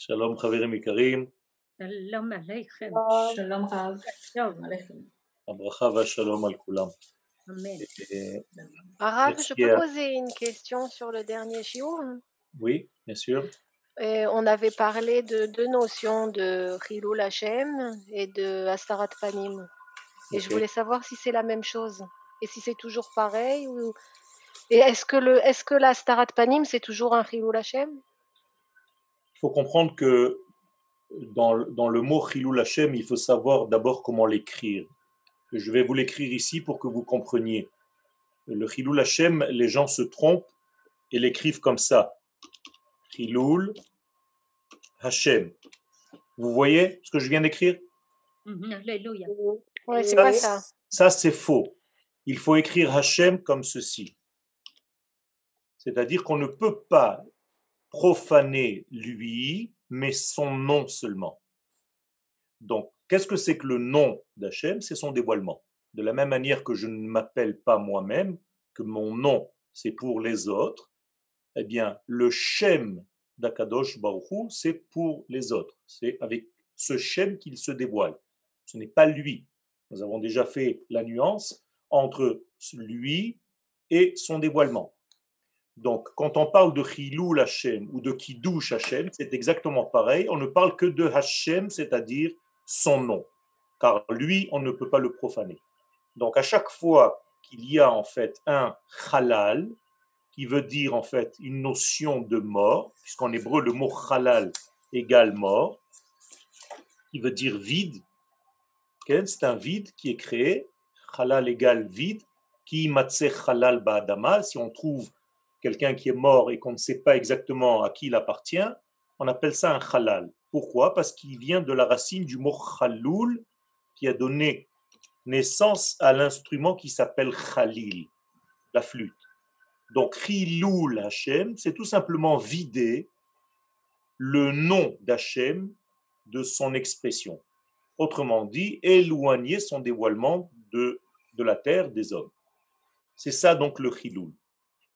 שלום חברים יקרים, שלום עליכם, שלום רב. שלום, עליכם. הברכה והשלום על כולם. אמן. אה, Arabe, Merci je peux à- poser une question sur le dernier shiur Oui, bien sûr. Euh, On avait parlé de deux notions de Chilul Hashem et de Astarat Panim. Et je Ok. voulais savoir si c'est la même chose et si c'est toujours pareil ou et est-ce que le est-ce que l'Astarat Panim c'est toujours un Chilul Hashem Il Faut comprendre que dans, le- dans le mot Chilul Hashem, il faut savoir d'abord comment l'écrire. Je vais vous l'écrire ici pour que vous compreniez. Le Chilul Hashem, les gens se trompent et l'écrivent comme ça. Chilul Hashem. Vous voyez ce que je viens d'écrire? Mhm, Alléluia. Ouais, c'est Ça, pas ça. Ça, c'est faux. Il faut écrire Hachem comme ceci. C'est-à-dire qu'on ne peut pas profaner lui, mais son nom seulement. Donc, qu'est-ce que c'est que le nom d'Hachem? C'est son dévoilement. De la même manière que je ne m'appelle pas moi-même, que mon nom, c'est pour les autres, eh bien, le Shem d'Akadosh Baruch Hu, c'est pour les autres. C'est avec ce Shem qu'il se dévoile. Ce n'est pas lui. Nous avons déjà fait la nuance entre lui et son dévoilement. Donc, quand on parle de Chilul Hashem ou de Kiddush Hashem, c'est exactement pareil. On ne parle que de Hashem, c'est-à-dire son nom. Car lui, on ne peut pas le profaner. Donc, à chaque fois qu'il y a en fait un halal, qui veut dire en fait une notion de mort, puisqu'en hébreu, le mot halal égale mort, qui veut dire vide, c'est un vide qui est créé. Halal égale vide. Qui matse halal ba'adama. Si on trouve quelqu'un qui est mort et qu'on ne sait pas exactement à qui il appartient, on appelle ça un halal. Pourquoi? Parce qu'il vient de la racine du mot chaloul qui a donné naissance à l'instrument qui s'appelle khalil, la flûte. Donc, Chiloul Hashem, c'est tout simplement vider le nom d'Hachem de son expression. Autrement dit, éloigner son dévoilement de, de la terre des hommes. C'est ça donc le chiloul.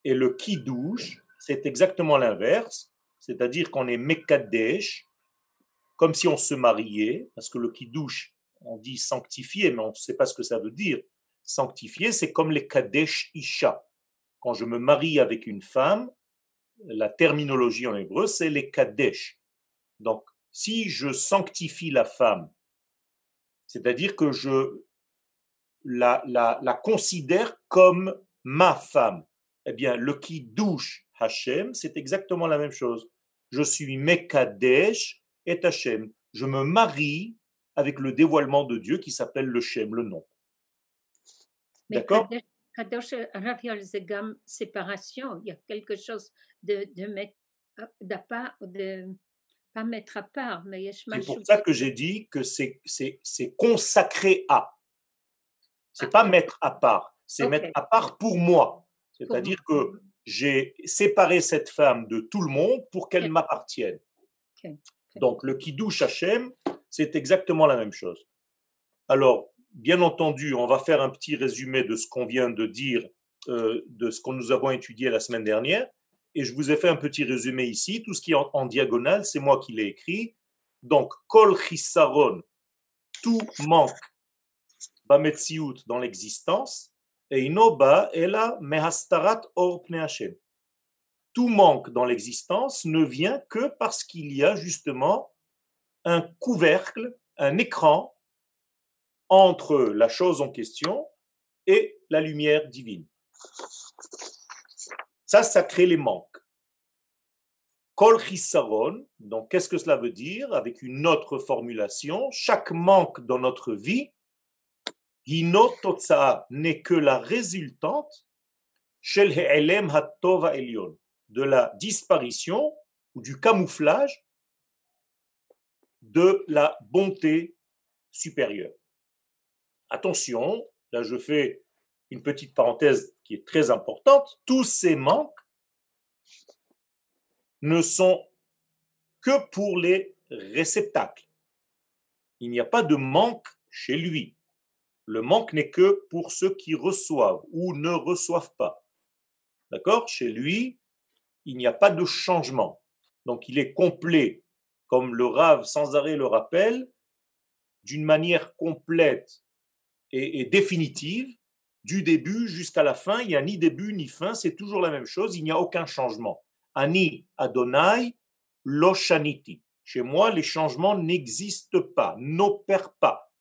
Et le kidouche, c'est exactement l'inverse, c'est-à-dire qu'on est mekadesh, comme si on se mariait, parce que le kidouche, on dit sanctifié, mais on ne sait pas ce que ça veut dire. Sanctifié, c'est comme les kadesh isha. Quand je me marie avec une femme, la terminologie en hébreu, c'est les kadesh. Donc, si je sanctifie la femme, c'est-à-dire que je la, considère comme ma femme, eh bien, le qui douche Hachem, c'est exactement la même chose. Je suis Mekadesh et Hachem. Je me marie avec le dévoilement de Dieu qui s'appelle le Shem, le nom. D'accord? Kadosh Raviol, c'est gamme séparation. Il y a quelque chose de, de mettre à part, de pas mettre à part, mais C'est pour ça que j'ai dit que c'est c'est- c'est consacré à. C'est pas mettre à part, c'est mettre à part pour moi. C'est-à-dire que j'ai séparé cette femme de tout le monde pour qu'elle m'appartienne. Donc le kiddush Hashem, c'est exactement la même chose. Alors, bien entendu, on va faire un petit résumé de ce qu'on vient de dire, euh, de ce que nous avons étudié la semaine dernière. Et je vous ai fait un petit résumé ici. Tout ce qui est en, en diagonale, c'est moi qui l'ai écrit. Donc, kol chisaron, tout manque, bametsiout dans l'existence, Tout manque dans l'existence ne vient que parce qu'il y a justement un couvercle, un écran entre la chose en question et la lumière divine. Ça, ça crée les manques. Kol donc qu'est-ce que cela veut dire? Avec une autre formulation, chaque manque dans notre vie, hino n'est que la résultante de la disparition ou du camouflage de la bonté supérieure. Attention, là je fais une petite parenthèse qui est très importante, tous ces manques ne sont que pour les réceptacles. Il n'y a pas de manque chez lui. Le manque n'est que pour ceux qui reçoivent ou ne reçoivent pas. D'accord? Chez lui, il n'y a pas de changement. Donc il est complet comme le Rav sans arrêt le rappelle, d'une manière complète et, définitive, du début jusqu'à la fin, il n'y a ni début ni fin, c'est toujours la même chose, il n'y a aucun changement. Ani Adonai Loshaniti. Chez moi, les changements n'existent pas, n'opèrent pas.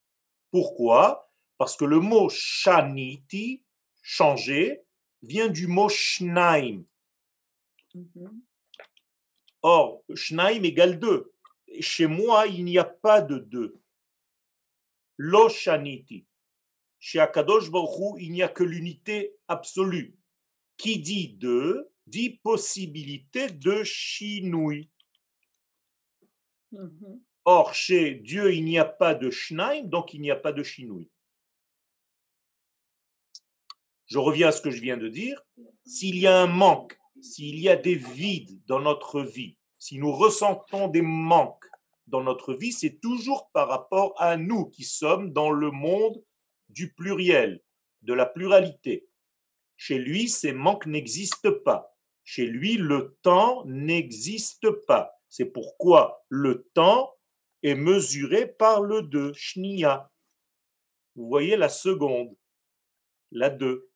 Pourquoi? Parce que le mot Shaniti, changer, vient du mot Shnaim. Mhm. Or, Shnaim égale 2. Chez moi, il n'y a pas de 2. Lo Shaniti. Chez Akadosh Baruch il n'y a que l'unité absolue. Qui dit 2 dit possibilité de shinui. Mhm. Or, chez Dieu, il n'y a pas de Shnaim, donc il n'y a pas de shinui. Je reviens à ce que je viens de dire. S'il y a un manque, s'il y a des vides dans notre vie, si nous ressentons des manques dans notre vie, c'est toujours par rapport à nous qui sommes dans le monde du pluriel, de la pluralité. Chez lui, ces manques n'existent pas. Chez lui, le temps n'existe pas. C'est pourquoi le temps est mesuré par le 2, shnia. Vous voyez la seconde, la 2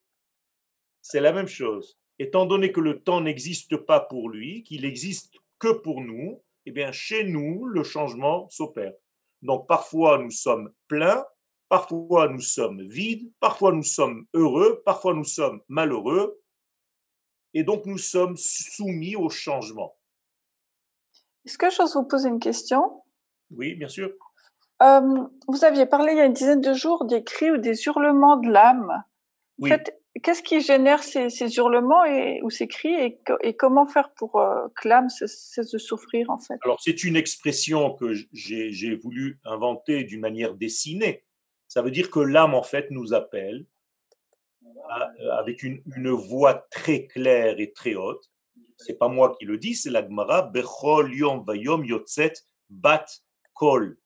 c'est la même chose. Étant donné que le temps n'existe pas pour lui, qu'il existe que pour nous, eh bien, chez nous, le changement s'opère. Donc, parfois, nous sommes pleins, parfois, nous sommes vides, parfois, nous sommes heureux, parfois, nous sommes malheureux. Et donc, nous sommes soumis au changement. Est-ce que j'ose vous poser une question? Oui, bien sûr. Euh, vous aviez parlé il y a une dizaine de jours des cris ou des hurlements de l'âme. Oui. Qu'est-ce qui génère ces, hurlements ou ces cris et, comment faire pour euh, que l'âme cesse, de souffrir en fait? Alors c'est une expression que j'ai voulu inventer d'une manière dessinée. Ça veut dire que l'âme en fait nous appelle euh, avec une, voix très claire et très haute. C'est pas moi qui le dis, c'est la Gemara. Bechol yom vayom yotzet bat kol.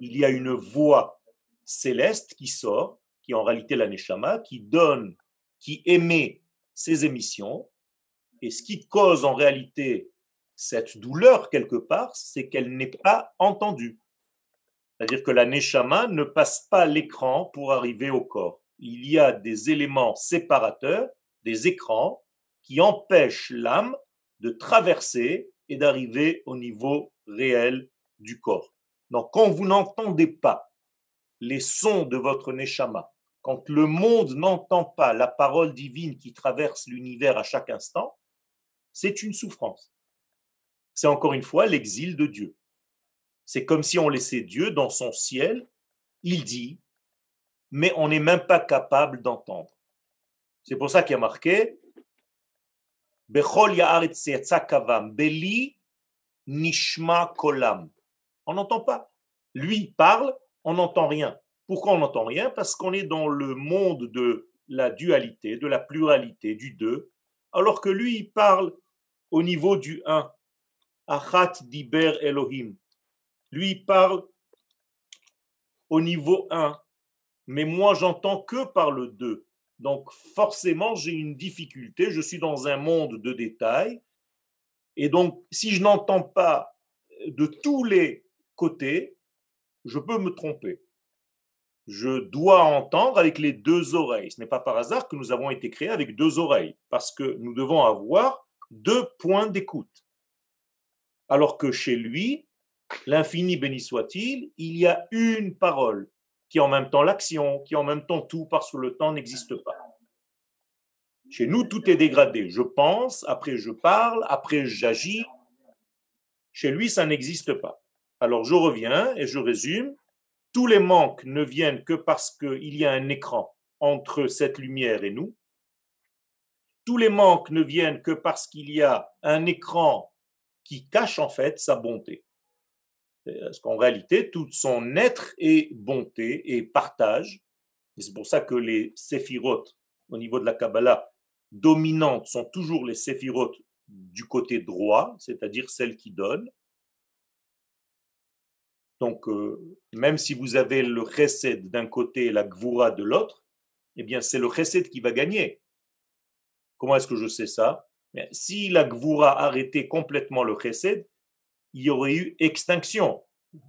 Il y a une voix céleste qui sort, qui est en réalité la neshama, qui donne qui émet ces émissions. Et ce qui cause en réalité cette douleur quelque part, c'est qu'elle n'est pas entendue. C'est-à-dire que la neshama ne passe pas l'écran pour arriver au corps. Il y a des éléments séparateurs, des écrans, qui empêchent l'âme de traverser et d'arriver au niveau réel du corps. Donc quand vous n'entendez pas les sons de votre neshama, quand le monde n'entend pas la parole divine qui traverse l'univers à chaque instant, c'est une souffrance. C'est encore une fois l'exil de Dieu. C'est comme si on laissait Dieu dans son ciel, il dit, mais on n'est même pas capable d'entendre. C'est pour ça qu'il y a marqué Beli Nishma Kolam. On n'entend pas. Lui parle, on n'entend rien. Pourquoi on n'entend rien? Parce qu'on est dans le monde de la dualité, de la pluralité, du deux, alors que lui, il parle au niveau du un. Achat diber Elohim. Lui, il parle au niveau 1. Mais moi, j'entends que par le 2. Donc, forcément, j'ai une difficulté. Je suis dans un monde de détails. Et donc, si je n'entends pas de tous les côtés, je peux me tromper je dois entendre avec les deux oreilles. Ce n'est pas par hasard que nous avons été créés avec deux oreilles, parce que nous devons avoir deux points d'écoute. Alors que chez lui, l'infini béni soit-il, il y a une parole qui est en même temps l'action, qui est en même temps tout, parce que le temps n'existe pas. Chez nous, tout est dégradé. Je pense, après je parle, après j'agis. Chez lui, ça n'existe pas. Alors je reviens et je résume tous les manques ne viennent que parce qu'il y a un écran entre cette lumière et nous. Tous les manques ne viennent que parce qu'il y a un écran qui cache en fait sa bonté. Parce qu'en réalité, tout son être est bonté et partage. Et c'est pour ça que les séphirotes, au niveau de la Kabbalah, dominantes sont toujours les séphirotes du côté droit, c'est-à-dire celles qui donnent. Donc, euh, même si vous avez le chesed d'un côté et la gvura de l'autre, eh bien, c'est le chesed qui va gagner. Comment est-ce que je sais ça? Si la gvura arrêtait complètement le chesed, il y aurait eu extinction.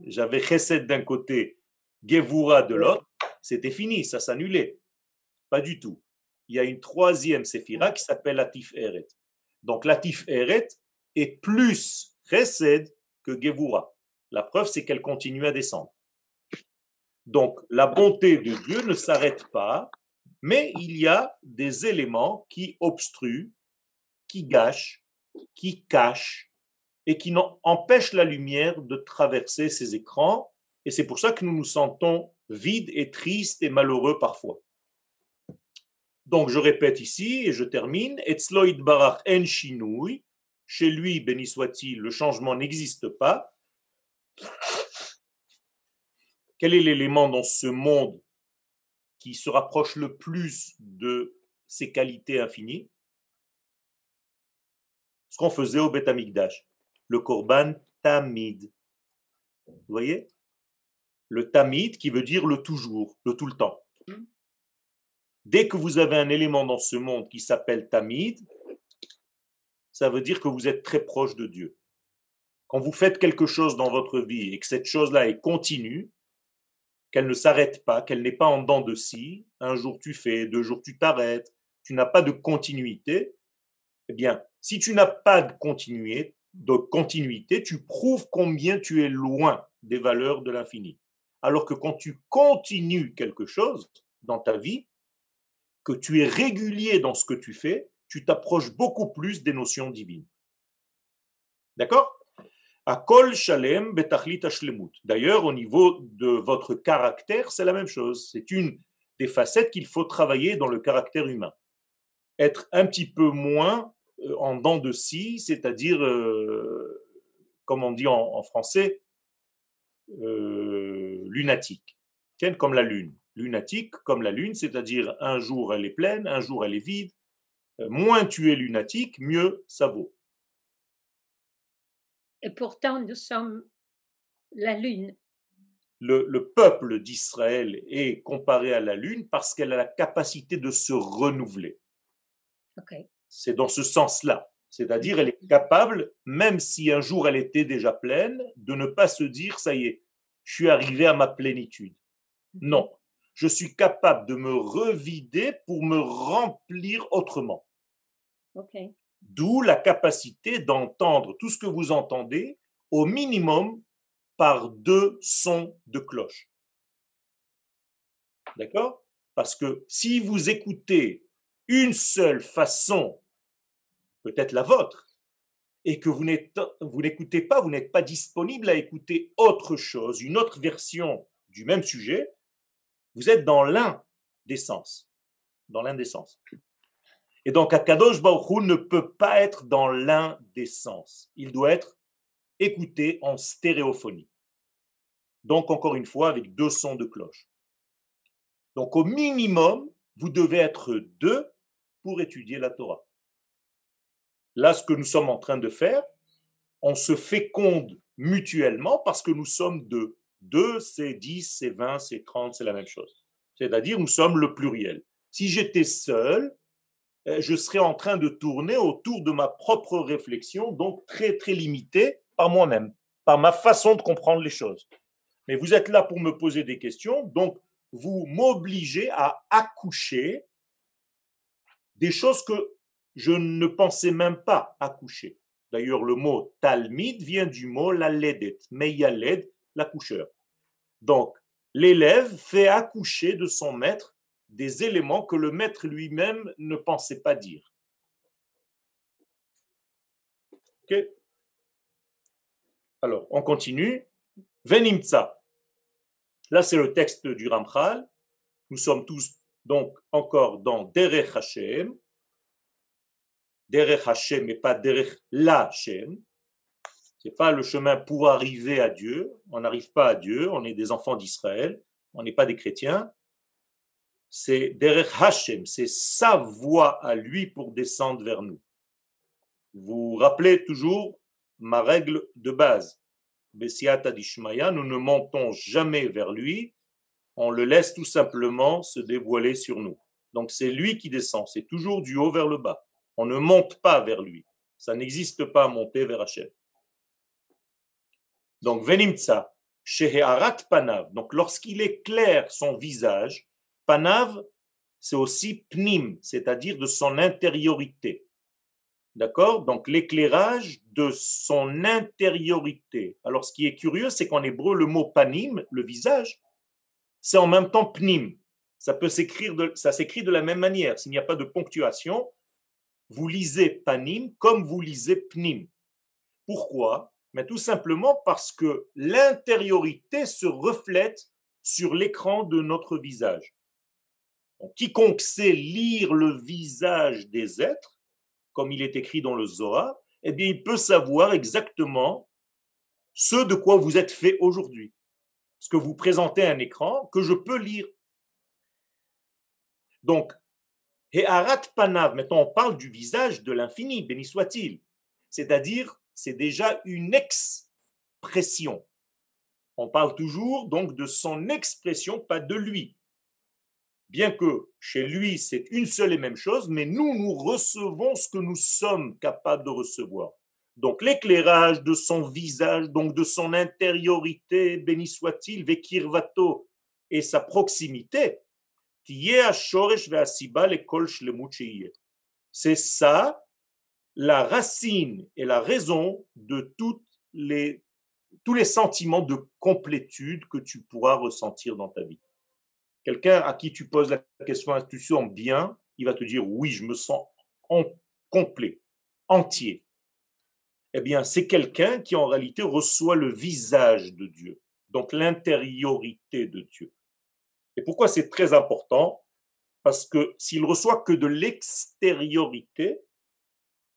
J'avais Chesed d'un côté, Gevura de l'autre, c'était fini, ça s'annulait. Pas du tout. Il y a une troisième séphira qui s'appelle Latif Eret. Donc Latif Eret est plus Chesed que Gevura. La preuve, c'est qu'elle continue à descendre. Donc la bonté de Dieu ne s'arrête pas, mais il y a des éléments qui obstruent, qui gâchent, qui cachent et qui empêchent la lumière de traverser ces écrans. Et c'est pour ça que nous nous sentons vides et tristes et malheureux parfois. Donc je répète ici et je termine. Etzloid barach en Chez lui, béni soit-il, le changement n'existe pas. Quel est l'élément dans ce monde qui se rapproche le plus de ses qualités infinies? Ce qu'on faisait au Beth le Korban Tamid. Vous voyez? Le Tamid qui veut dire le toujours, le tout le temps. Dès que vous avez un élément dans ce monde qui s'appelle Tamid, ça veut dire que vous êtes très proche de Dieu. Quand vous faites quelque chose dans votre vie et que cette chose-là est continue, qu'elle ne s'arrête pas, qu'elle n'est pas en dents de scie, un jour tu fais, deux jours tu t'arrêtes, tu n'as pas de continuité, eh bien, si tu n'as pas de continuité, de continuité, tu prouves combien tu es loin des valeurs de l'infini. Alors que quand tu continues quelque chose dans ta vie, que tu es régulier dans ce que tu fais, tu t'approches beaucoup plus des notions divines. D'accord? Shalem betachlit D'ailleurs, au niveau de votre caractère, c'est la même chose. C'est une des facettes qu'il faut travailler dans le caractère humain. Être un petit peu moins euh, en dents de scie, c'est-à-dire, euh, comme on dit en, français, euh, lunatique, comme la lune lunatique comme la lune, c'est-à-dire un jour elle est pleine, un jour elle est vide. Euh, moins tu es lunatique, mieux ça vaut. Et pourtant, nous sommes la lune. Le, peuple d'Israël est comparé à la lune parce qu'elle a la capacité de se renouveler. C'est dans ce sens-là. C'est-à-dire, elle est capable, même si un jour elle était déjà pleine, de ne pas se dire, ça y est, je suis arrivé à ma plénitude. Non, je suis capable de me revider pour me remplir autrement. D'où la capacité d'entendre tout ce que vous entendez au minimum par deux sons de cloche. D'accord? Parce que si vous écoutez une seule façon, peut-être la vôtre, et que vous n'écoutez pas, vous n'êtes pas disponible à écouter autre chose, une autre version du même sujet, vous êtes dans l'un des sens. Dans l'un des sens. Et donc, Akadosh Baruch ne peut pas être dans l'un des sens. Il doit être écouté en stéréophonie. Donc, encore une fois, avec deux sons de cloche. Donc, au minimum, vous devez être deux pour étudier la Torah. Là, ce que nous sommes en train de faire, on se féconde mutuellement parce que nous sommes deux. 2, c'est 10, c'est 20, c'est 30, c'est la même chose. C'est-à-dire, nous sommes le pluriel. Si j'étais seul, je serais en train de tourner autour de ma propre réflexion, donc très, très limité par moi-même, par ma façon de comprendre les choses. Mais vous êtes là pour me poser des questions, donc vous m'obligez à accoucher des choses que je ne pensais même pas accoucher. D'ailleurs, le mot talmid vient du mot la ledet, meyaled, l'accoucheur. Donc, l'élève fait accoucher de son maître des éléments que le maître lui-même ne pensait pas dire. Ok Alors, on continue. Venimtsa. Là, c'est le texte du Ramchal. Nous sommes tous donc encore dans Derech Hashem. Derech Hashem et pas Derech La Hashem n'est pas le chemin pour arriver à Dieu. On n'arrive pas à Dieu. On est des enfants d'Israël. On n'est pas des chrétiens. C'est derech Hashem. C'est sa voie à lui pour descendre vers nous. Vous rappelez toujours ma règle de base. Bessiata Dishmaya, nous ne montons jamais vers lui. On le laisse tout simplement se dévoiler sur nous. Donc c'est lui qui descend. C'est toujours du haut vers le bas. On ne monte pas vers lui. Ça n'existe pas à monter vers Hachem. Donc, venimtsa, shehearat panav. Donc, lorsqu'il éclaire son visage, panav, c'est aussi pnim, c'est-à-dire de son intériorité. D'accord? Donc, l'éclairage de son intériorité. Alors, ce qui est curieux, c'est qu'en hébreu, le mot panim, le visage, c'est en même temps pnim. Ça peut s'écrire s'écrit de la même manière. S'il n'y a pas de ponctuation, vous lisez panim comme vous lisez pnim. Pourquoi? Mais tout simplement parce que l'intériorité se reflète sur l'écran de notre visage. Quiconque sait lire le visage des êtres, comme il est écrit dans le Zohar, eh bien, il peut savoir exactement ce de quoi vous êtes fait aujourd'hui. Ce que vous présentez à un écran que je peux lire. Donc, He'arat Panav, maintenant on parle du visage de l'infini, béni soit-il. C'est-à-dire, c'est déjà une expression. On parle toujours donc de son expression, pas de lui. Bien que chez lui, c'est une seule et même chose, mais nous, nous recevons ce que nous sommes capables de recevoir. Donc l'éclairage de son visage, donc de son intériorité, béni soit-il, vekirvato, et sa proximité, c'est ça la racine et la raison de les, tous les sentiments de complétude que tu pourras ressentir dans ta vie. Quelqu'un à qui tu poses la question sens bien Il va te dire oui, je me sens en complet, entier. Eh bien, c'est quelqu'un qui en réalité reçoit le visage de Dieu, donc l'intériorité de Dieu. Et pourquoi c'est très important? Parce que s'il reçoit que de l'extériorité,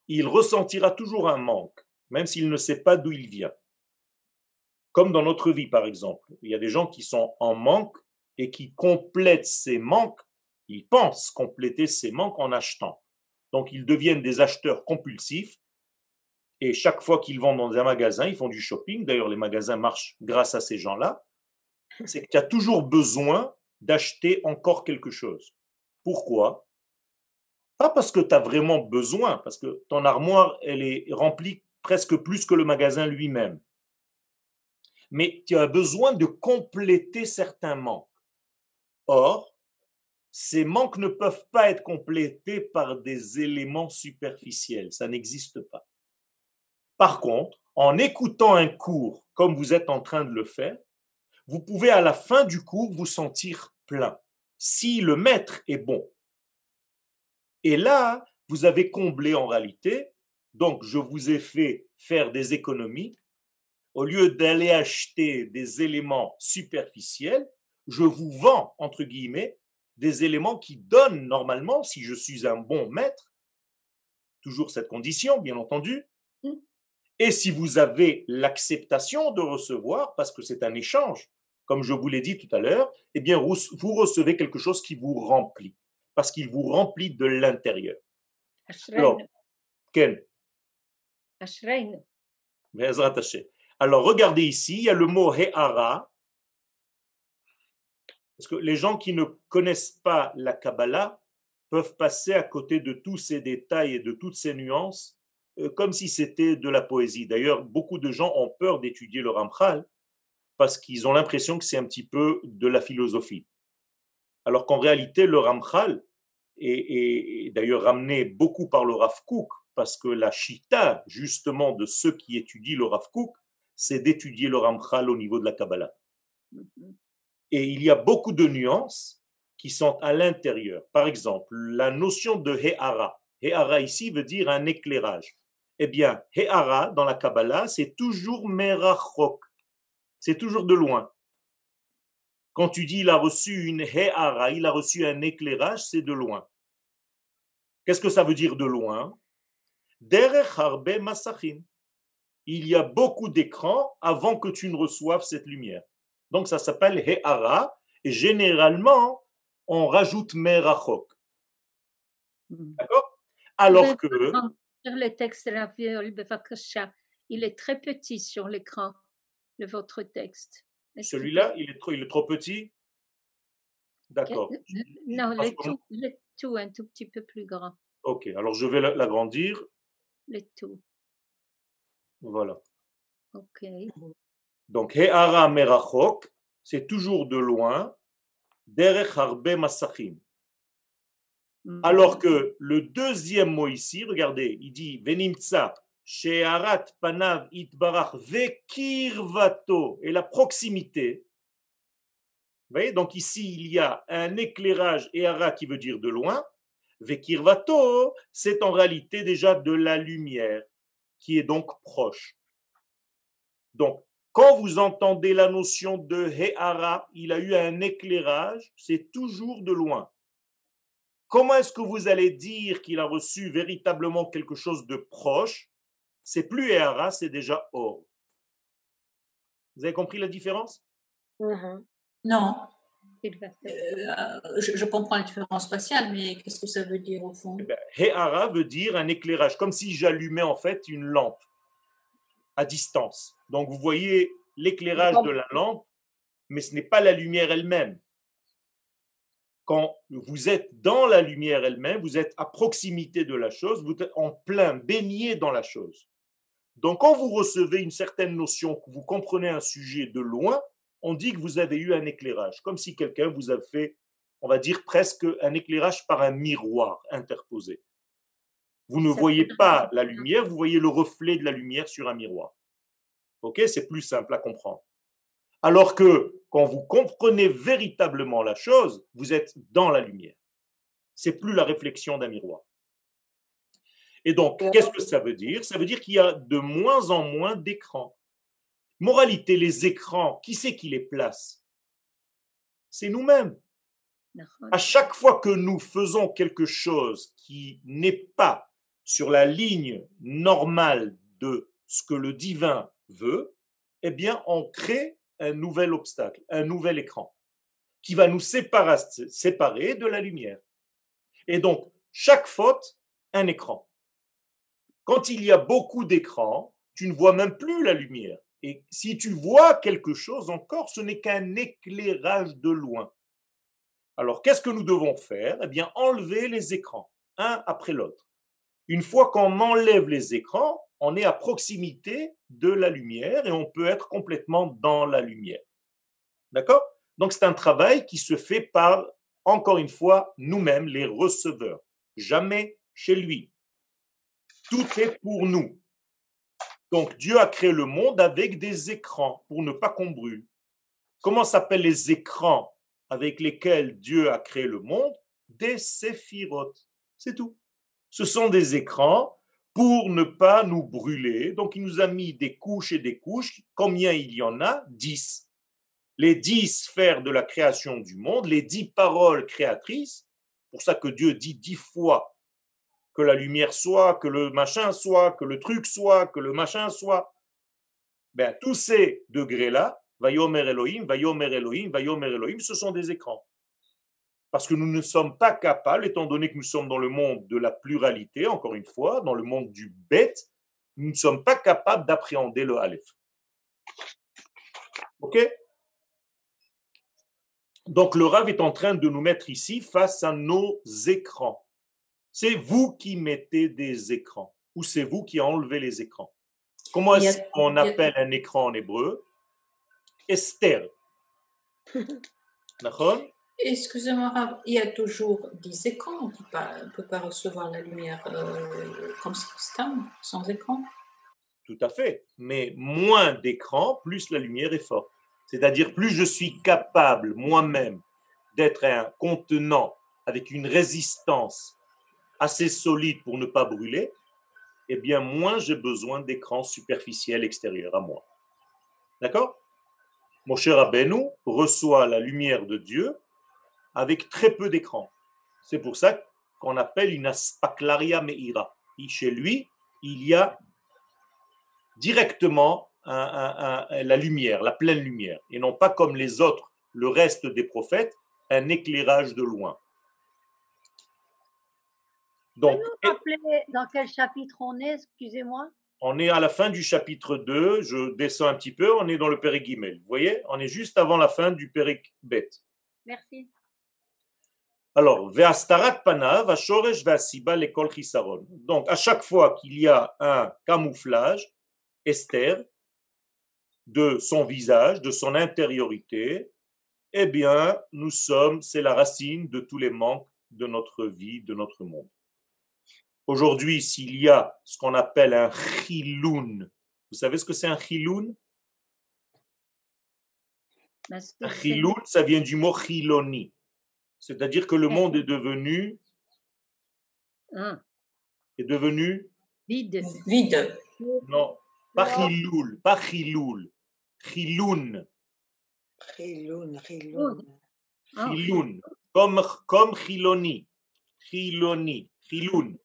il ressentira toujours un manque, même s'il ne sait pas d'où il vient. Comme dans notre vie, par exemple. Il y a des gens qui sont en manque et qui complètent ces manques, ils pensent compléter ces manques en achetant. Donc ils deviennent des acheteurs compulsifs et chaque fois qu'ils vont dans un magasin, ils font du shopping. D'ailleurs, les magasins marchent grâce à ces gens-là. C'est que tu as toujours besoin d'acheter encore quelque chose. Pourquoi? Pas parce que tu as vraiment besoin, parce que ton armoire, elle est remplie presque plus que le magasin lui-même. Mais tu as besoin de compléter certains manques. Or, ces manques ne peuvent pas être complétés par des éléments superficiels. Ça n'existe pas. Par contre, en écoutant un cours comme vous êtes en train de le faire, vous pouvez à la fin du cours vous sentir plein, si le maître est bon. Et là, vous avez comblé en réalité, donc je vous ai fait faire des économies. Au lieu d'aller acheter des éléments superficiels, je vous vends, entre guillemets, des éléments qui donnent normalement, si je suis un bon maître, toujours cette condition, bien entendu, mmh. et si vous avez l'acceptation de recevoir, parce que c'est un échange, comme je vous l'ai dit tout à l'heure, eh bien, vous recevez quelque chose qui vous remplit, parce qu'il vous remplit de l'intérieur. Alors, Ken Alors, regardez ici, il y a le mot He'ara, parce que les gens qui ne connaissent pas la Kabbalah peuvent passer à côté de tous ces détails et de toutes ces nuances, euh, comme si c'était de la poésie. D'ailleurs, beaucoup de gens ont peur d'étudier le Ramchal, parce qu'ils ont l'impression que c'est un petit peu de la philosophie. Alors qu'en réalité, le Ramchal est, d'ailleurs ramené beaucoup par le Rav parce que la chita, justement, de ceux qui étudient le Rav c'est d'étudier le Ramchal au niveau de la Kabbalah. Et il y a beaucoup de nuances qui sont à l'intérieur. Par exemple, la notion de He'ara. He'ara ici veut dire un éclairage. Eh bien, He'ara dans la Kabbalah, c'est toujours Merachok c'est toujours de loin. Quand tu dis il a reçu une he'ara, il a reçu un éclairage, c'est de loin. Qu'est-ce que ça veut dire de loin? Il y a beaucoup d'écrans avant que tu ne reçoives cette lumière. Donc ça s'appelle he'ara et généralement on rajoute merachok. Hmm. D'accord? Alors que. le texte il est très petit sur l'écran de votre texte. Celui-là, il, est trop, il est trop petit? D'accord. Non, le tout, le tout, un tout petit peu plus grand. Ok, alors je vais l'agrandir. Le tout. Voilà. Ok. Donc, He'ara merachok, c'est toujours de loin, derech harbe masachim. Mm. Alors que le deuxième mot ici, regardez, il dit Venimtsa, Sheharat Panav Itbarach Vekirvato, et la proximité. Vous voyez, donc ici il y a un éclairage, Ehara qui veut dire de loin, Vekirvato, c'est en réalité déjà de la lumière, qui est donc proche. Donc, quand vous entendez la notion de He'ara, il a eu un éclairage, c'est toujours de loin. Comment est-ce que vous allez dire qu'il a reçu véritablement quelque chose de proche? C'est plus Ehara, c'est déjà Or. Vous avez compris la différence? Mhm. Non, euh, je, je comprends la différence spatiale, mais qu'est-ce que ça veut dire au fond? Eh ben, He'ara veut dire un éclairage, comme si j'allumais en fait une lampe à distance. Donc vous voyez l'éclairage de la lampe, mais ce n'est pas la lumière elle-même. Quand vous êtes dans la lumière elle-même, vous êtes à proximité de la chose, vous êtes en plein baigné dans la chose. Donc quand vous recevez une certaine notion, que vous comprenez un sujet de loin, on dit que vous avez eu un éclairage, comme si quelqu'un vous a fait, on va dire presque un éclairage par un miroir interposé. Vous ne voyez pas la lumière, vous voyez le reflet de la lumière sur un miroir. Ok, c'est plus simple à comprendre. Alors que quand vous comprenez véritablement la chose, vous êtes dans la lumière. C'est plus la réflexion d'un miroir. Et donc, qu'est-ce que ça veut dire? Ça veut dire qu'il y a de moins en moins d'écrans. Moralité, les écrans, qui c'est qui les place? C'est nous-mêmes. À chaque fois que nous faisons quelque chose qui n'est pas sur la ligne normale de ce que le divin veut, eh bien, on crée un nouvel obstacle, un nouvel écran qui va nous séparer, de la lumière. Et donc, chaque faute, un écran. Quand il y a beaucoup d'écrans, tu ne vois même plus la lumière. Et si tu vois quelque chose encore, ce n'est qu'un éclairage de loin. Alors, qu'est-ce que nous devons faire? Eh bien, enlever les écrans, un après l'autre. Une fois qu'on enlève les écrans, on est à proximité de la lumière et on peut être complètement dans la lumière. D'accord? Donc, c'est un travail qui se fait par, encore une fois, nous-mêmes, les receveurs. Jamais chez lui. Tout est pour nous. Donc, Dieu a créé le monde avec des écrans pour ne pas qu'on brûle. Comment s'appellent les écrans avec lesquels Dieu a créé le monde? Des séphirotes. C'est tout. Ce sont des écrans pour ne pas nous brûler. Donc, il nous a mis des couches et des couches. Combien il y en a? Dix. Les dix sphères de la création du monde, les dix paroles créatrices. Pour ça que Dieu dit dix fois que la lumière soit, que le machin soit, que le truc soit, que le machin soit. Ben, tous ces degrés-là, Vayomer Elohim, Vayomer Elohim, Vayomer Elohim, ce sont des écrans. Parce que nous ne sommes pas capables, étant donné que nous sommes dans le monde de la pluralité, encore une fois, dans le monde du bête, nous ne sommes pas capables d'appréhender le Aleph. OK? Donc le Rav est en train de nous mettre ici face à nos écrans. C'est vous qui mettez des écrans ou c'est vous qui enlevez les écrans. Comment est-ce qu'on appelle un écran en hébreu? Esther. D'accord? Excusez-moi, Rav, il y a toujours des écrans. On ne peut pas recevoir la lumière euh, comme système, sans écran. Tout à fait. Mais moins d'écran, plus la lumière est forte. C'est-à-dire, plus je suis capable moi-même d'être un contenant avec une résistance assez solide pour ne pas brûler, eh bien, moins j'ai besoin d'écran superficiel extérieur à moi. D'accord? Mon cher Rabbeinu reçoit la lumière de Dieu avec très peu d'écran. C'est pour ça qu'on appelle une aspaklaria meira. Et Chez lui, il y a directement un- un- un- la lumière, la pleine lumière, et non pas comme les autres, le reste des prophètes, un éclairage de loin. Donc, dans quel chapitre on est, excusez-moi? On est à la fin du chapitre 2, je descends un petit peu, on est dans le Pérec Guimel. Vous voyez, on est juste avant la fin du Pérec Bet. Merci. Alors, Ve'astarat panav, Ashoresh ve'asiba lekol chisaron. Donc, à chaque fois qu'il y a un camouflage, Esther, de son visage, de son intériorité, eh bien, nous sommes, c'est la racine de tous les manques de notre vie, de notre monde. Aujourd'hui, s'il y a ce qu'on appelle un chiloun, vous savez ce que c'est un chiloun? Un chiloun, ça vient du mot chiloni. C'est-à-dire que le monde est devenu, Ah, est devenu, vide. Vide. non, pas chiloul, pas chiloul, chiloun, Chiloun, chiloun. Ah, chiloun, comme, comme chiloni, chiloni, chiloun.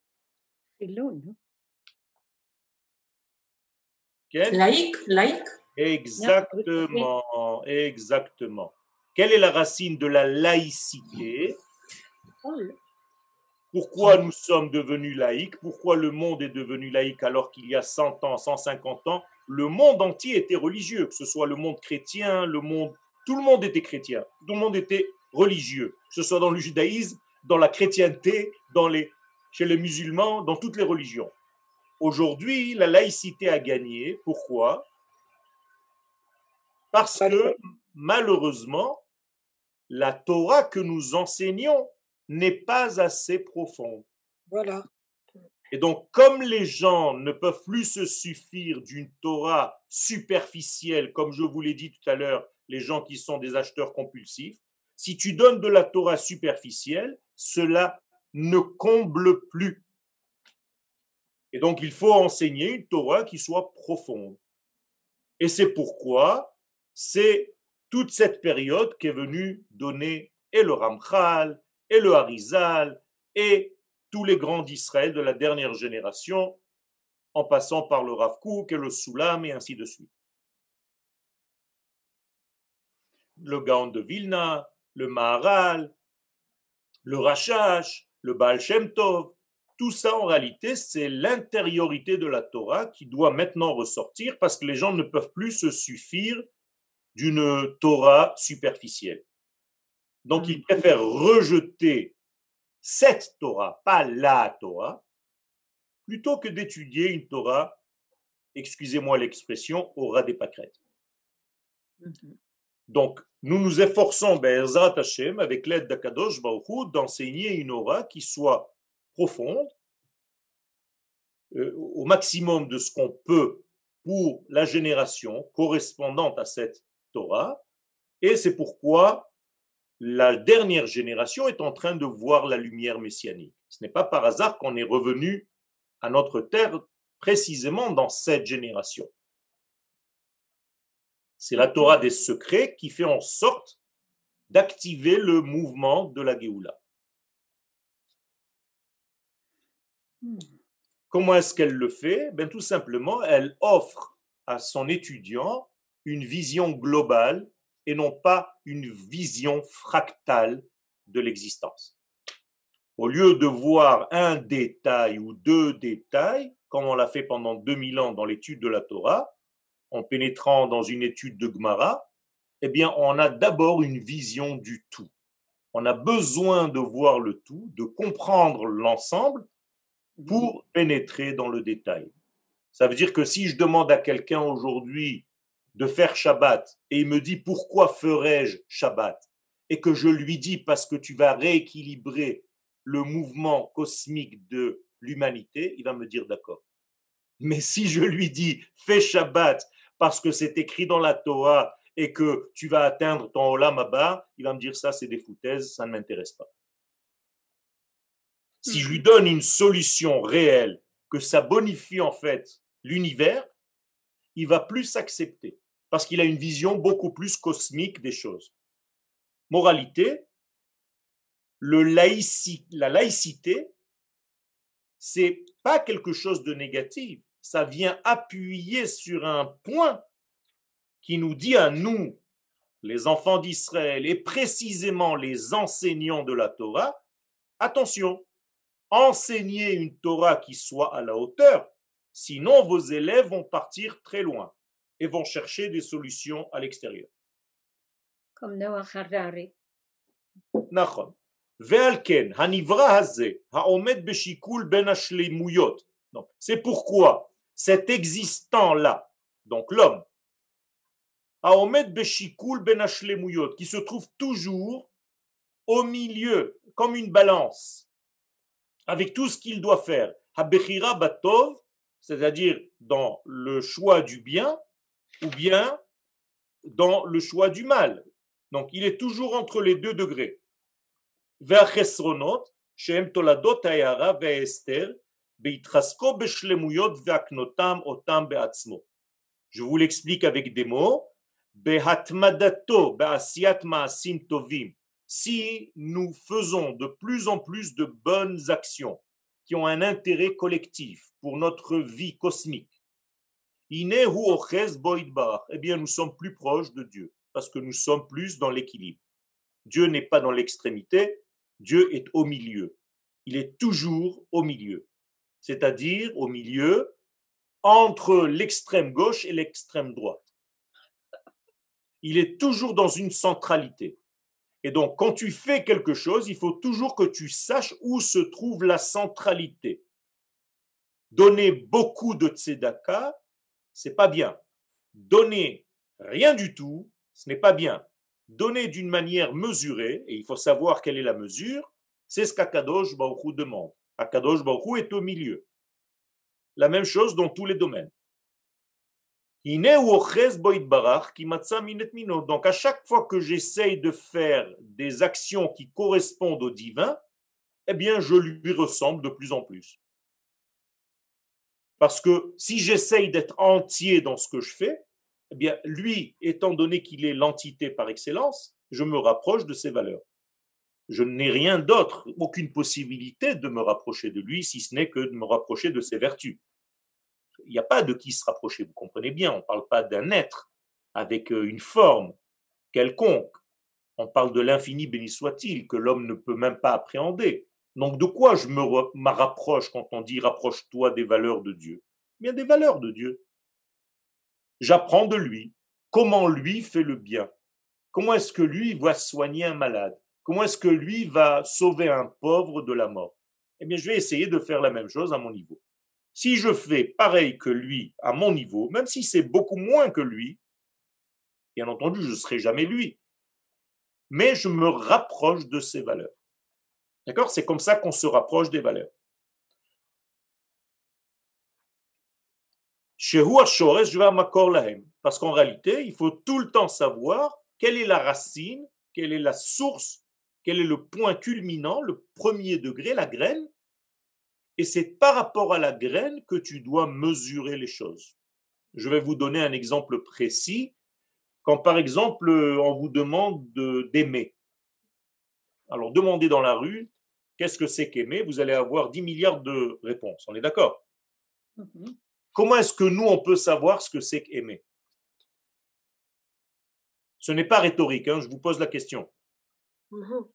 Quel Laïque, laïque. Exactement, exactement. Quelle est la racine de la laïcité? Pourquoi nous sommes devenus laïcs? Pourquoi le monde est devenu laïque alors qu'il y a 100 ans, 150 ans, le monde entier était religieux, que ce soit le monde chrétien, le monde... Tout le monde était chrétien, tout le monde était religieux, que ce soit dans le judaïsme, dans la chrétienté, dans les... chez les musulmans, dans toutes les religions. Aujourd'hui, la laïcité a gagné. Pourquoi? Parce que malheureusement, la Torah que nous enseignons n'est pas assez profonde. Voilà. Et donc, comme les gens ne peuvent plus se suffire d'une Torah superficielle, comme je vous l'ai dit tout à l'heure, les gens qui sont des acheteurs compulsifs, si tu donnes de la Torah superficielle, cela ne comble plus. Et donc, il faut enseigner une Torah qui soit profonde. Et c'est pourquoi c'est toute cette période qui est venue donner et le Ramchal, et le Harizal, et tous les grands d'Israël de la dernière génération, en passant par le Rav Kook et le Soulam, et ainsi de suite. Le Gaon de Vilna, le Maharal, le Rachash, le Baal Shem Tov, tout ça en réalité, c'est l'intériorité de la Torah qui doit maintenant ressortir parce que les gens ne peuvent plus se suffire d'une Torah superficielle. Donc, ils préfèrent rejeter cette Torah, pas la Torah, plutôt que d'étudier une Torah, excusez-moi l'expression, au ras des pâquerettes. Mhm. Donc, nous nous efforçons, Be'ezrat Hashem, avec l'aide d'Akadosh Baruch d'enseigner une aura qui soit profonde, euh, au maximum de ce qu'on peut pour la génération correspondante à cette Torah. Et c'est pourquoi la dernière génération est en train de voir la lumière messianique. Ce n'est pas par hasard qu'on est revenu à notre terre précisément dans cette génération. C'est la Torah des secrets qui fait en sorte d'activer le mouvement de la Géoula. Hmm. Comment est-ce qu'elle le fait? Ben, Tout simplement, elle offre à son étudiant une vision globale et non pas une vision fractale de l'existence. Au lieu de voir un détail ou deux détails, comme on l'a fait pendant 2000 ans dans l'étude de la Torah, en pénétrant dans une étude de Gemara, eh bien, on a d'abord une vision du tout. On a besoin de voir le tout, de comprendre l'ensemble pour pénétrer dans le détail. Ça veut dire que si je demande à quelqu'un aujourd'hui de faire Shabbat et il me dit pourquoi ferais-je Shabbat? Et que je lui dis parce que tu vas rééquilibrer le mouvement cosmique de l'humanité, il va me dire d'accord. Mais si je lui dis fais Shabbat parce que c'est écrit dans la Torah et que tu vas atteindre ton Olam Abba, il va me dire ça c'est des foutaises, ça ne m'intéresse pas. Si je lui donne une solution réelle, que ça bonifie en fait l'univers, il va plus s'accepter parce qu'il a une vision beaucoup plus cosmique des choses. Moralité, la laïcité, c'est pas quelque chose de négatif. Ça vient appuyer sur un point qui nous dit à nous, les enfants d'Israël et précisément les enseignants de la Torah, attention, enseignez une Torah qui soit à la hauteur, sinon vos élèves vont partir très loin et vont chercher des solutions à l'extérieur. Comme Noah Harari. נכון. ועל כן, הנברא הזה, העומד בשיקול בין השלימויות, donc, c'est pourquoi cet existant-là, donc l'homme, Aomed Beshikul Ben Ashlemuyot, qui se trouve toujours au milieu, comme une balance, avec tout ce qu'il doit faire. Habechira Batov, c'est-à-dire dans le choix du bien, ou bien dans le choix du mal. Donc il est toujours entre les deux degrés. והחסרונות שהם תולדות ההערה וההסתר בהתחזקו בשלמויות והקנותם אותם בעצמו. Je vous l'explique avec des mots. בהתמדתו בעשיית מעשים טובים. Si nous faisons de plus en plus de bonnes actions qui ont un intérêt collectif pour notre vie cosmique, Inehu ochez boidbar, eh bien nous sommes plus proches de Dieu parce que nous sommes plus dans l'équilibre. Dieu n'est pas dans l'extrémité, Dieu est au milieu. Il est toujours au milieu. C'est-à-dire au milieu entre l'extrême gauche et l'extrême droite. Il est toujours dans une centralité. Et donc, quand tu fais quelque chose, il faut toujours que tu saches où se trouve la centralité. Donner beaucoup de tzedaka, c'est pas bien. Donner rien du tout, ce n'est pas bien. Donner d'une manière mesurée, et il faut savoir quelle est la mesure, c'est ce qu'Akadosh Baruch demande. Akadosh Baruch est au milieu. La même chose dans tous les domaines. Donc à chaque fois que j'essaye de faire des actions qui correspondent au divin, eh bien je lui ressemble de plus en plus. Parce que si j'essaye d'être entier dans ce que je fais, eh bien lui, étant donné qu'il est l'entité par excellence, je me rapproche de ses valeurs. Je n'ai rien d'autre, aucune possibilité de me rapprocher de lui, si ce n'est que de me rapprocher de ses vertus il n'y a pas de qui se rapprocher, vous comprenez bien, on ne parle pas d'un être avec euh, une forme quelconque. On parle de l'infini béni soit-il, que l'homme ne peut même pas appréhender. Donc de quoi je me rapproche quand on dit rapproche-toi des valeurs de Dieu? Bien des valeurs de Dieu. J'apprends de lui comment lui fait le bien. Comment est-ce que lui va soigner un malade? Comment est-ce que lui va sauver un pauvre de la mort? Eh bien, je vais essayer de faire la même chose à mon niveau. Si je fais pareil que lui à mon niveau, même si c'est beaucoup moins que lui, bien entendu, je ne serai jamais lui. Mais je me rapproche de ses valeurs. D'accord? C'est comme ça qu'on se rapproche des valeurs. Parce qu'en réalité, il faut tout le temps savoir quelle est la racine, quelle est la source, quel est le point culminant, le premier degré, la graine, et c'est par rapport à la graine que tu dois mesurer les choses. Je vais vous donner un exemple précis. Quand par exemple on vous demande d'aimer, alors demandez dans la rue qu'est-ce que c'est qu'aimer, vous allez avoir 10 milliards de réponses. On est d'accord? Mhm. Comment est-ce que nous, on peut savoir ce que c'est qu'aimer? Ce n'est pas rhétorique, hein, je vous pose la question. Mhm.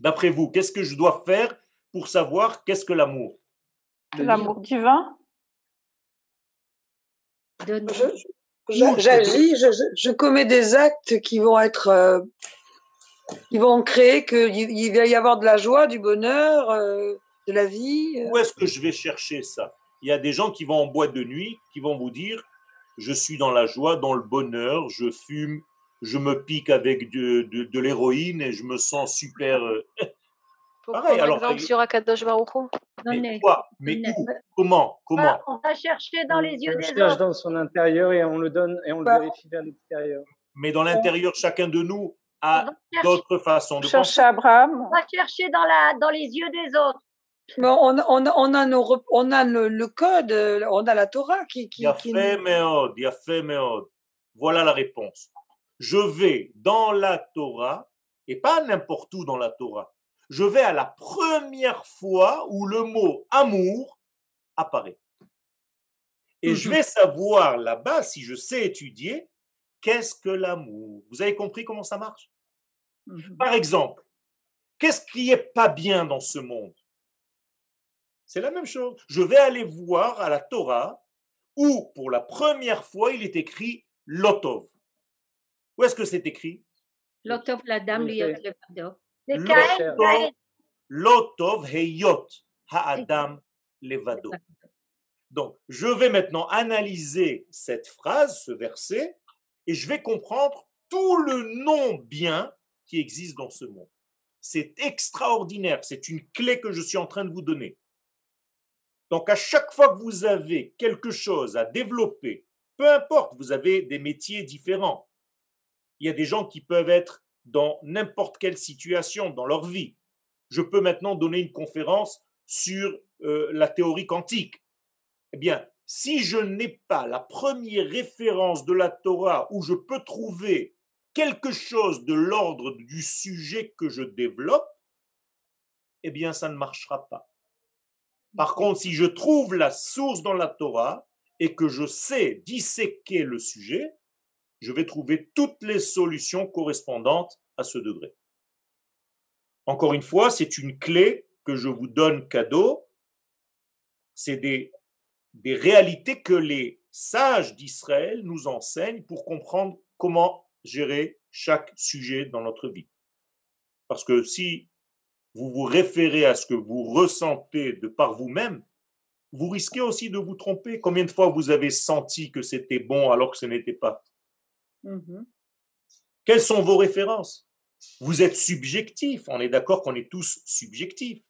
D'après vous, qu'est-ce que je dois faire pour savoir qu'est-ce que l'amour? L'amour divin J'agis, je, commets des actes qui vont être, euh, qui vont créer qu'il va y avoir de la joie, du bonheur, euh, de la vie. Euh. Où est-ce que je vais chercher ça? Il y a des gens qui vont en boîte de nuit, qui vont vous dire, je suis dans la joie, dans le bonheur, je fume, je me pique avec de, de l'héroïne et je me sens super. Pour Pareil, alors, exemple sur Akadosh Baruch Mais quoi? Mais où? Comment? Comment? On va chercher dans les yeux on des cherche autres. dans son intérieur et on le donne et on le bah, vérifie vers l'extérieur. Mais dans l'intérieur, chacun de nous d'autres façons de chercher Abraham. On va chercher dans, la, dans les yeux des autres. Bon, on, on, on, a nos, on a le, le, code, on a la Torah qui. qui, qui. Voilà la réponse. Je vais dans la Torah, et pas n'importe où dans la Torah je vais à la première fois où le mot amour apparaît. Et je mmh vais savoir là-bas, si je sais étudier, qu'est-ce que l'amour. Vous avez compris comment ça marche? Mmh Par exemple, qu'est-ce qui est pas bien dans ce monde? C'est la même chose. Je vais aller voir à la Torah où, pour la première fois, il est écrit Lotov. Où est-ce que c'est écrit? Lotov, la dame, Lotov heyot ha'adam levado. Donc, je vais maintenant analyser cette phrase, ce verset, et je vais comprendre tout le non-bien qui existe dans ce monde. C'est extraordinaire, c'est une clé que je suis en train de vous donner. Donc à chaque fois que vous avez quelque chose à développer, peu importe, vous avez des métiers différents. Il y a des gens qui peuvent être dans n'importe quelle situation dans leur vie. Je peux maintenant donner une conférence sur euh, la théorie quantique. Eh bien, si je n'ai pas la première référence de la Torah où je peux trouver quelque chose de l'ordre du sujet que je développe, eh bien, ça ne marchera pas. Par contre, si je trouve la source dans la Torah et que je sais disséquer le sujet, je vais trouver toutes les solutions correspondantes à ce degré. Encore une fois, c'est une clé que je vous donne cadeau. C'est des, des réalités que les sages d'Israël nous enseignent pour comprendre comment gérer chaque sujet dans notre vie. Parce que si vous vous référez à ce que vous ressentez de par vous-même, vous risquez aussi de vous tromper. Combien de fois vous avez senti que c'était bon alors que ce n'était pas? Mhm. Quelles sont vos références? Vous êtes subjectif. On est d'accord qu'on est tous subjectifs.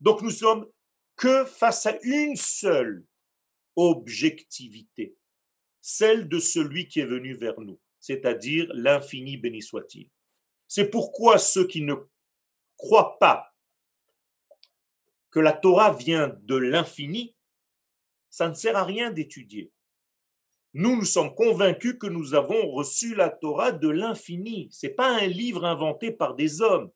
Donc nous sommes que face à une seule objectivité, celle de celui qui est venu vers nous, c'est-à-dire l'infini béni soit-il. C'est pourquoi ceux qui ne croient pas que la Torah vient de l'infini, ça ne sert à rien d'étudier. Nous, nous sommes convaincus que nous avons reçu la Torah de l'infini. Ce n'est pas un livre inventé par des hommes.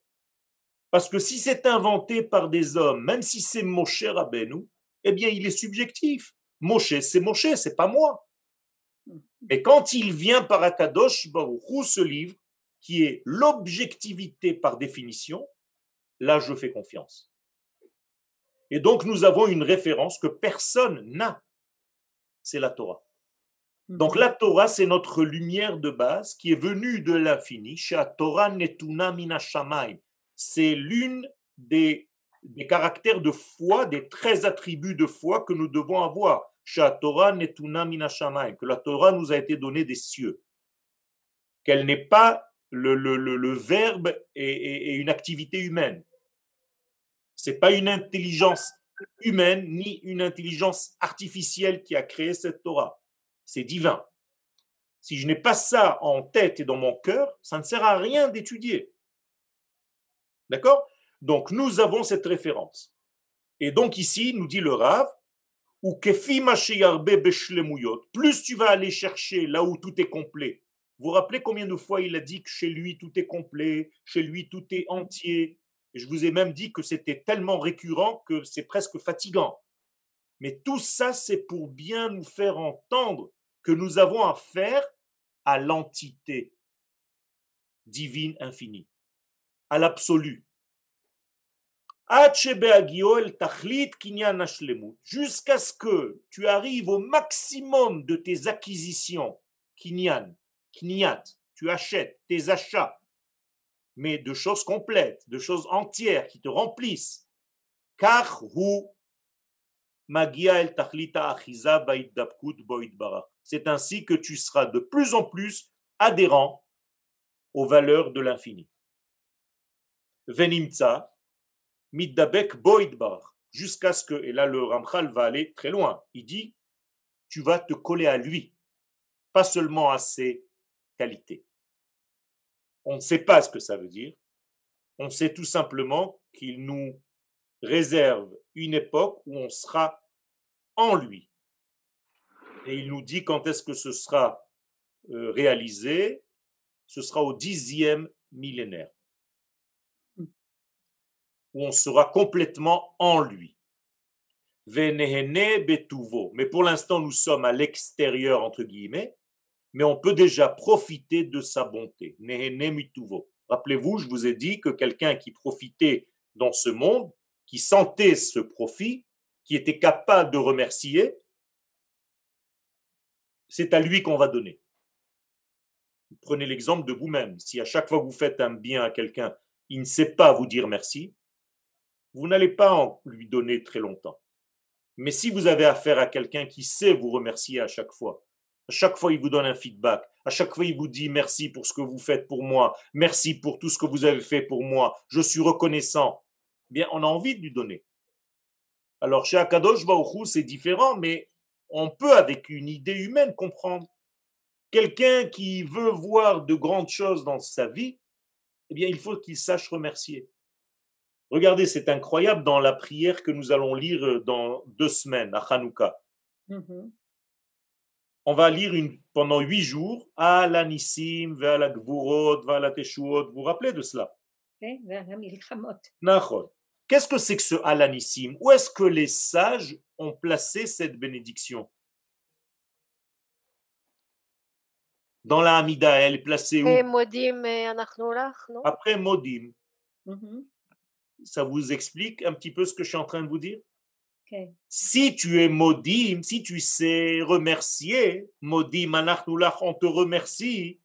Parce que si c'est inventé par des hommes, même si c'est Moshe Rabbeinu, eh bien, il est subjectif. Moshe, c'est Moshe, c'est pas moi. Et quand il vient par Akadosh Baruch ce livre, qui est l'objectivité par définition, là, je fais confiance. Et donc, nous avons une référence que personne n'a. C'est la Torah. Donc la Torah, c'est notre lumière de base qui est venue de l'infini. Torah netuna mina C'est l'une des, des caractères de foi, des 13 attributs de foi que nous devons avoir. Que la Torah nous a été donnée des cieux. Qu'elle n'est pas le, le, le, verbe et, et, une activité humaine. C'est pas une intelligence humaine ni une intelligence artificielle qui a créé cette Torah c'est divin. Si je n'ai pas ça en tête et dans mon cœur, ça ne sert à rien d'étudier. D'accord? Donc nous avons cette référence. Et donc ici, nous dit le Rav, ou plus tu vas aller chercher là où tout est complet. Vous vous rappelez combien de fois il a dit que chez lui tout est complet, chez lui tout est entier. Et je vous ai même dit que c'était tellement récurrent que c'est presque fatigant. Mais tout ça, c'est pour bien nous faire entendre que nous avons affaire à l'entité divine infinie, à l'absolu. Jusqu'à ce que tu arrives au maximum de tes acquisitions, kinyan, kniat, tu achètes tes achats, mais de choses complètes, de choses entières qui te remplissent. Car hu magia el tachlita achiza barak c'est ainsi que tu seras de plus en plus adhérent aux valeurs de l'infini. Venimtsa, middabek boidbar, jusqu'à ce que, et là le Ramchal va aller très loin, il dit, tu vas te coller à lui, pas seulement à ses qualités. On ne sait pas ce que ça veut dire, on sait tout simplement qu'il nous réserve une époque où on sera en lui, et il nous dit quand est-ce que ce sera euh, réalisé. Ce sera au dixième millénaire, où on sera complètement en lui. Mais pour l'instant, nous sommes à l'extérieur, entre guillemets, mais on peut déjà profiter de sa bonté. Rappelez-vous, je vous ai dit que quelqu'un qui profitait dans ce monde, qui sentait ce profit, qui était capable de remercier, c'est à lui qu'on va donner. Prenez l'exemple de vous-même. Si à chaque fois que vous faites un bien à quelqu'un, il ne sait pas vous dire merci, vous n'allez pas lui donner très longtemps. Mais si vous avez affaire à quelqu'un qui sait vous remercier à chaque fois, À chaque fois, il vous donne un feedback. À chaque fois, il vous dit merci pour ce que vous faites pour moi. Merci pour tout ce que vous avez fait pour moi. Je suis reconnaissant. Bien, on a envie de lui donner. Alors, chez Akadosh Baruch c'est différent, mais on peut, avec une idée humaine, comprendre. Quelqu'un qui veut voir de grandes choses dans sa vie, eh bien, il faut qu'il sache remercier. Regardez, c'est incroyable dans la prière que nous allons lire euh, dans deux semaines à Hanouka. Mhm. On va lire une, pendant huit jours à la Nissim. Vous vous rappelez de cela? Qu'est-ce que c'est que ce Alanissim? Où est-ce que les sages ont placé cette bénédiction? Dans la Hamida, elle est placée où? Après Modim. Ça vous explique un petit peu ce que je suis en train de vous dire? Si tu es Modim, si tu sais remercier, Modim, Anachnulach, on te remercie,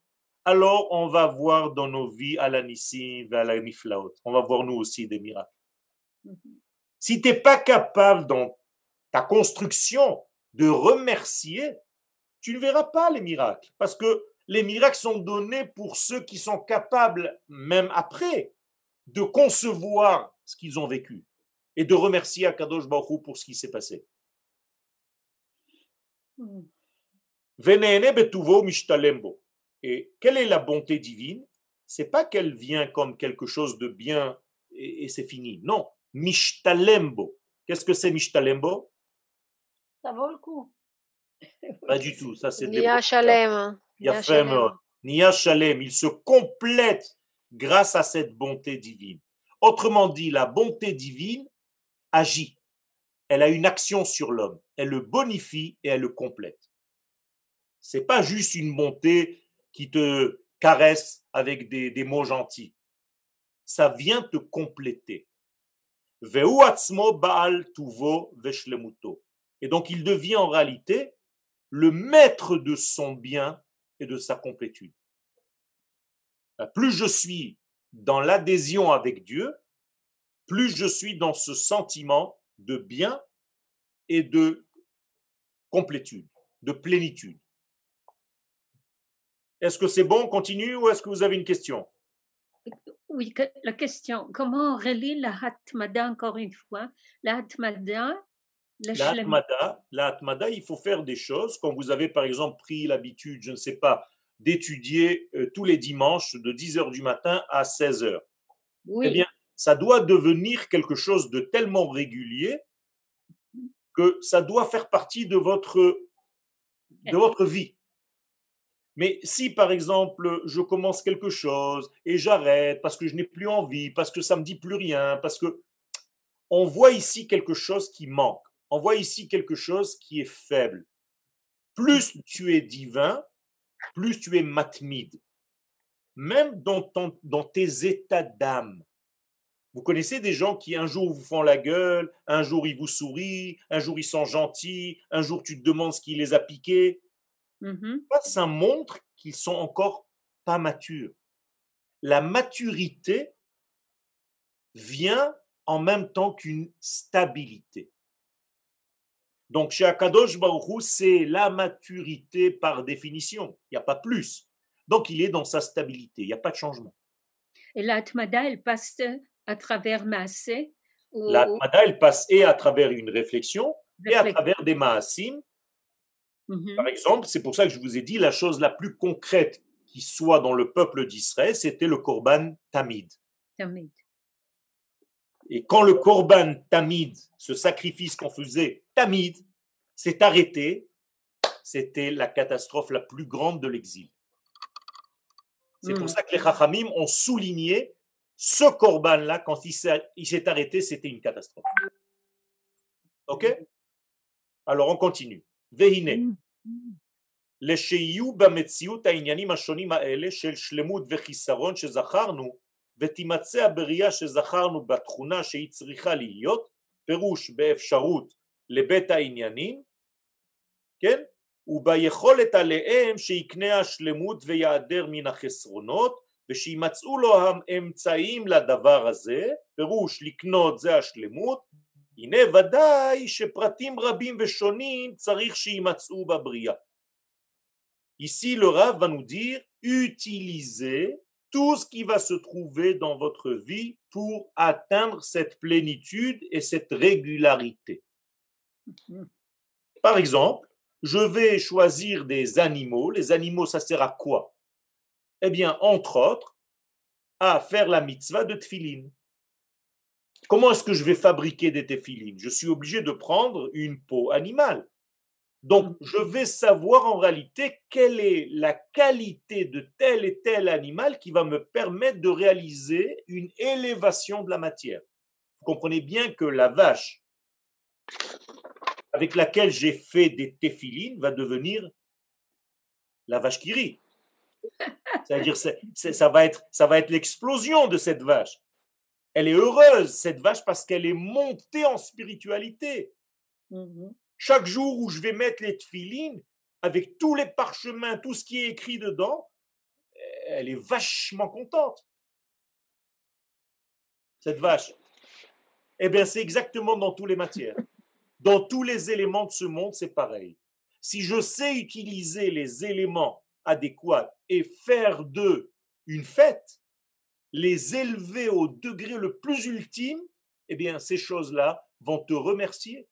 alors on va voir dans nos vies Alanissim, la Niflaot. On va voir nous aussi des miracles. Mhm. Si tu n'es pas capable dans ta construction de remercier, tu ne verras pas les miracles. Parce que les miracles sont donnés pour ceux qui sont capables, même après, de concevoir ce qu'ils ont vécu et de remercier Akadosh Baruch Hu pour ce qui s'est passé. Venene betuvo mishtalembo. Et quelle est la bonté divine? C'est pas qu'elle vient comme quelque chose de bien et, et c'est fini. Non, mishtalembo. Qu'est-ce que c'est mishtalembo? Ça vaut le coup. Pas du tout. Ça c'est Nia. Shalem. Nia Shalem, il se complète grâce à cette bonté divine. Autrement dit, la bonté divine agit. Elle a une action sur l'homme. Elle le bonifie et elle le complète. C'est pas juste une bonté qui te caresse avec des, des mots gentils. Ça vient te compléter. Et donc il devient en réalité le maître de son bien et de sa complétude. Euh, Plus je suis dans l'adhésion avec Dieu, plus je suis dans ce sentiment de bien et de complétude, de plénitude. Est-ce que c'est bon, on continue ou est-ce que vous avez une question? Oui, la question, comment on relie la Hatmada encore une fois? La Hatmada, La Hatmada, la Hatmada, il faut faire des choses. Quand vous avez par exemple pris l'habitude, je ne sais pas, d'étudier euh, tous les dimanches de 10h du matin à 16h. Oui, eh bien, ça doit devenir quelque chose de tellement régulier que ça doit faire partie de votre, de votre vie. Mais si, par exemple, je commence quelque chose et j'arrête parce que je n'ai plus envie, parce que ça me dit plus rien, parce que on voit ici quelque chose qui manque, on voit ici quelque chose qui est faible. Plus tu es divin, plus tu es matmide. Même dans, ton- dans tes états d'âme. Vous connaissez des gens qui un jour vous font la gueule, un jour ils vous sourient, un jour ils sont gentils, un jour tu te demandes ce qui les a piqués. Mhm. Ça montre qu'ils sont encore pas matures. La maturité vient en même temps qu'une stabilité. Donc chez Akadosh Baruch Hu, c'est la maturité par définition. Il n'y a pas plus. Donc il est dans sa stabilité. Il n'y a pas de changement. Et la Hatmada, elle passe à travers Maasé ou, La ou- Hatmada, elle passe et à travers une réflexion et à travers des maasim. Mhm. Par exemple, c'est pour ça que je vous ai dit la chose la plus concrète qui soit dans le peuple d'Israël, c'était le Korban Tamid. Tamid. Et quand le Korban Tamid, ce sacrifice qu'on faisait Tamid, s'est arrêté, c'était la catastrophe la plus grande de l'exil. C'est pour Mhm. ça que les Chachamim ont souligné ce Korban-là, quand il s'est il s'est arrêté, c'était une catastrophe. Ok Alors on continue. Vehine. לשיהיו במציאות העניינים השונים האלה של שלמות וחיסרון שזכרנו ותימצא הבריאה שזכרנו בתכונה שהיא צריכה להיות, פירוש באפשרות לבית העניינים, כן? וביכולת עליהם שיקנה השלמות ויעדר מן החסרונות ושימצאו לו האמצעים לדבר הזה, פירוש לקנות זה השלמות, הנה ודאי שפרטים רבים ושונים צריך שימצאו בבריאה. Ici, le Rav va nous dire utilisez tout ce qui va se trouver dans votre vie pour atteindre cette plénitude et cette régularité. Par exemple, je vais choisir des animaux. Les animaux, ça sert à quoi? Eh bien, entre autres, à faire la mitzvah de tefillin. Comment est-ce que je vais fabriquer des tefillin Je suis obligé de prendre une peau animale. Donc, je vais savoir en réalité quelle est la qualité de tel et tel animal qui va me permettre de réaliser une élévation de la matière. Vous comprenez bien que la vache avec laquelle j'ai fait des téphilines va devenir la vache qui rit. C'est-à-dire, ça va être, ça va être l'explosion de cette vache. Elle est heureuse, cette vache, parce qu'elle est montée en spiritualité. Mmh chaque jour où je vais mettre les tefilines, avec tous les parchemins, tout ce qui est écrit dedans, elle est vachement contente. Cette vache. Eh bien, c'est exactement dans toutes les matières. Dans tous les éléments de ce monde, c'est pareil. Si je sais utiliser les éléments adéquats et faire d'eux une fête, les élever au degré le plus ultime, eh bien, ces choses-là vont te remercier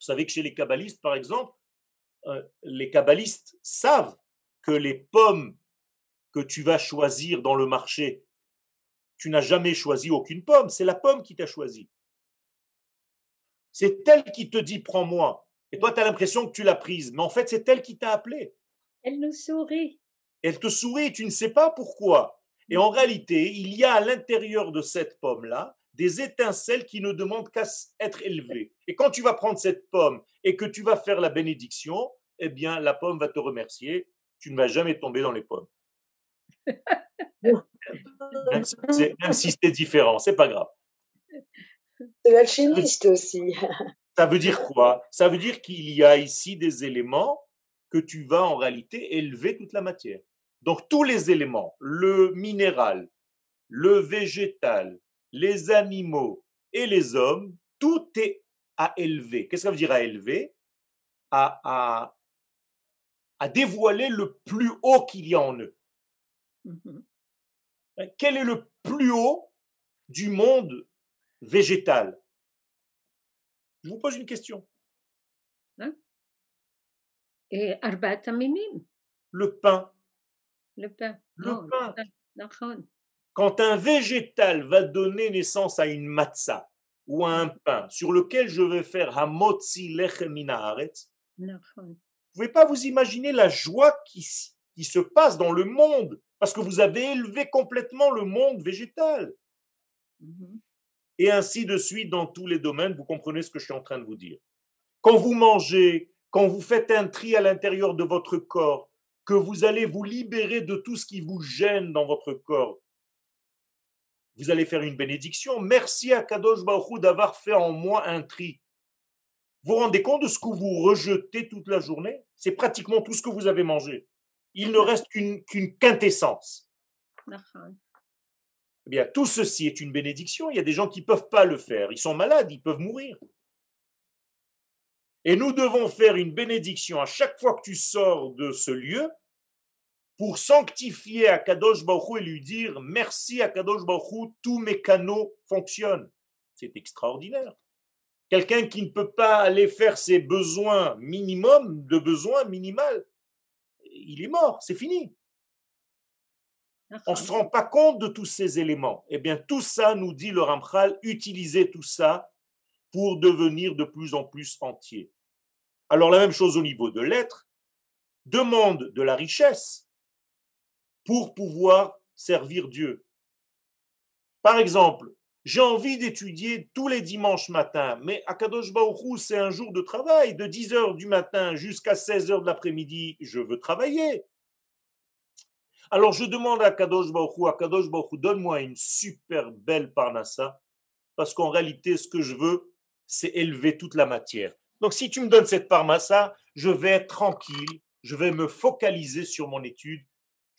vous savez que chez les kabbalistes, par exemple, euh, les kabbalistes savent que les pommes que tu vas choisir dans le marché, tu n'as jamais choisi aucune pomme, c'est la pomme qui t'a choisi. C'est elle qui te dit prends-moi. Et toi, tu as l'impression que tu l'as prise, mais en fait, c'est elle qui t'a appelé. Elle nous sourit. Elle te sourit, tu ne sais pas pourquoi. Et en réalité, il y a à l'intérieur de cette pomme-là des étincelles qui ne demandent qu'à être élevées. Et quand tu vas prendre cette pomme et que tu vas faire la bénédiction, eh bien, la pomme va te remercier. Tu ne vas jamais tomber dans les pommes. même si c'est différent, c'est pas grave. C'est l'alchimiste aussi. Ça veut dire quoi? Ça veut dire qu'il y a ici des éléments que tu vas en réalité élever toute la matière. Donc tous les éléments, le minéral, le végétal, les animaux et les hommes, tout est à élever. Qu'est-ce que ça veut dire à élever? À, à, dévoiler le plus haut qu'il y a en eux. Mmh hein, quel est le plus haut du monde végétal? Je vous pose une question. Hein? Et Le pain. Le pain. Le oh, pain. Quand un végétal va donner naissance à une matzah ou à un pain sur lequel je vais faire hamotzi lechemina vous ne pouvez pas vous imaginer la joie qui, qui se passe dans le monde parce que vous avez élevé complètement le monde végétal. Mm-hmm. Et ainsi de suite dans tous les domaines, vous comprenez ce que je suis en train de vous dire. Quand vous mangez, quand vous faites un tri à l'intérieur de votre corps, que vous allez vous libérer de tout ce qui vous gêne dans votre corps, vous allez faire une bénédiction. Merci à Kadosh Baruch d'avoir fait en moi un tri. Vous vous rendez compte de ce que vous rejetez toute la journée? C'est pratiquement tout ce que vous avez mangé. Il ne reste qu'une quintessence. Eh bien, tout ceci est une bénédiction. Il y a des gens qui ne peuvent pas le faire. Ils sont malades, ils peuvent mourir. Et nous devons faire une bénédiction à chaque fois que tu sors de ce lieu pour sanctifier Akadosh Baruch et lui dire merci Akadosh Baruch tous mes canaux fonctionnent. C'est extraordinaire. Quelqu'un qui ne peut pas aller faire ses besoins minimum de besoins minimal, il est mort, c'est fini. On ne se rend pas compte de tous ces éléments. Eh bien, tout ça, nous dit le Ramchal, utilisez tout ça pour devenir de plus en plus entier. Alors, la même chose au niveau de l'être, demande de la richesse, pour pouvoir servir Dieu. Par exemple, j'ai envie d'étudier tous les dimanches matins, mais à Kadosh Baruchou, c'est un jour de travail, de 10 heures du matin jusqu'à 16 heures de l'après-midi, je veux travailler. Alors je demande à Kadosh Baruchou, à Kadosh donne-moi une super belle parnassa, parce qu'en réalité, ce que je veux, c'est élever toute la matière. Donc si tu me donnes cette parnassa, je vais être tranquille, je vais me focaliser sur mon étude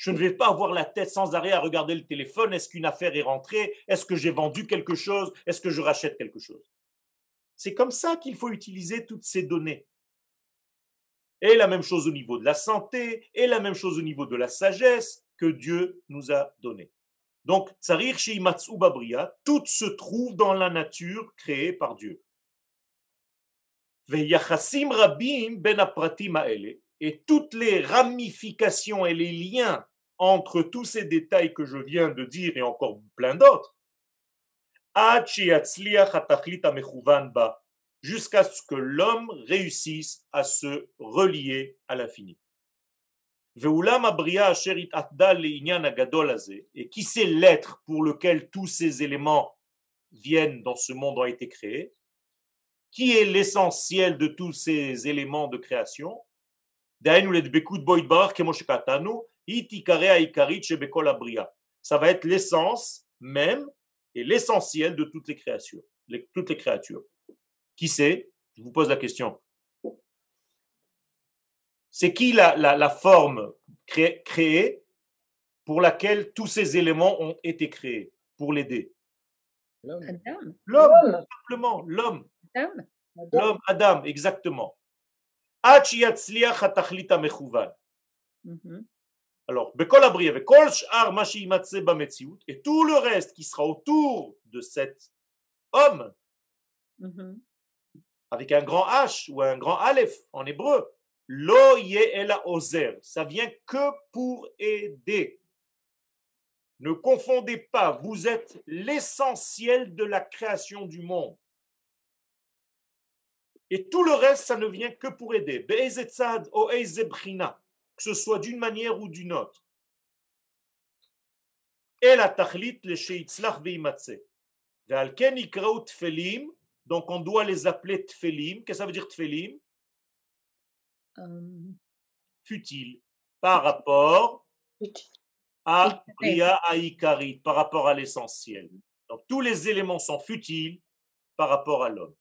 je ne vais pas avoir la tête sans arrêt à regarder le téléphone. Est-ce qu'une affaire est rentrée? Est-ce que j'ai vendu quelque chose? Est-ce que je rachète quelque chose? C'est comme ça qu'il faut utiliser toutes ces données. et la même chose au niveau de la santé, et la même chose au niveau de la sagesse que Dieu nous a donné. Donc, Tsarir tout se trouve dans la nature créée par Dieu. Ben et toutes les ramifications et les liens entre tous ces détails que je viens de dire et encore plein d'autres, jusqu'à ce que l'homme réussisse à se relier à l'infini. Et qui c'est l'être pour lequel tous ces éléments viennent dans ce monde ont été créés? Qui est l'essentiel de tous ces éléments de création? Ça va être l'essence même et l'essentiel de toutes les créatures. toutes les créatures. Qui c'est? Je vous pose la question. C'est qui la, la, forme créée pour laquelle tous ces éléments ont été créés? Pour l'aider L'homme. L'homme, simplement, l'homme. L'homme, Adam, exactement. Mhm. Alors, et tout le reste qui sera autour de cet homme, mhm. avec un grand H ou un grand Aleph en hébreu, lo ozer, ça vient que pour aider. Ne confondez pas, vous êtes l'essentiel de la création du monde. Et tout le reste, ça ne vient que pour aider. Que ce soit d'une manière ou d'une autre. Et la tachlit le Donc on doit les appeler tfelim. Qu'est-ce que ça veut dire tfelim? Euh. Futile. Par rapport à Aïkarit, par rapport à l'essentiel. Donc tous les éléments sont futiles par rapport à l'homme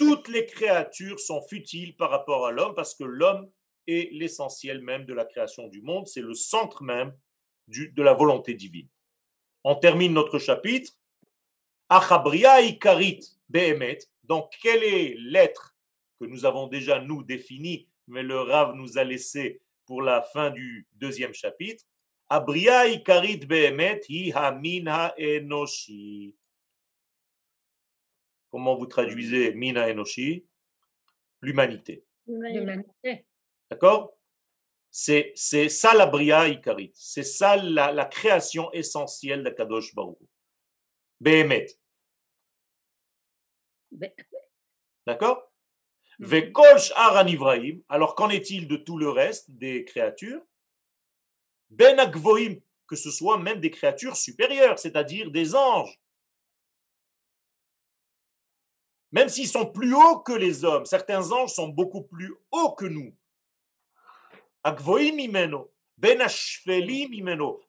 toutes les créatures sont futiles par rapport à l'homme parce que l'homme est l'essentiel même de la création du monde, c'est le centre même de la volonté divine. On termine notre chapitre. Achabria ikarit behemet. Donc, quel est l'être que nous avons déjà nous défini, mais le Rav nous a laissé pour la fin du deuxième chapitre? Abria ikarit behemet hi enoshi. Comment vous traduisez Mina Enoshi? L'humanité. L'humanité. D'accord? C'est, c'est ça la Bria Ikarit. C'est ça la, la, création essentielle d'Akadosh Baruch. Behemet. D'accord? Mhm. Vekolsh Aran Alors qu'en est-il de tout le reste des créatures? Ben Akvoim, que ce soit même des créatures supérieures, c'est-à-dire des anges. Même s'ils sont plus hauts que les hommes, certains anges sont beaucoup plus hauts que nous. Ben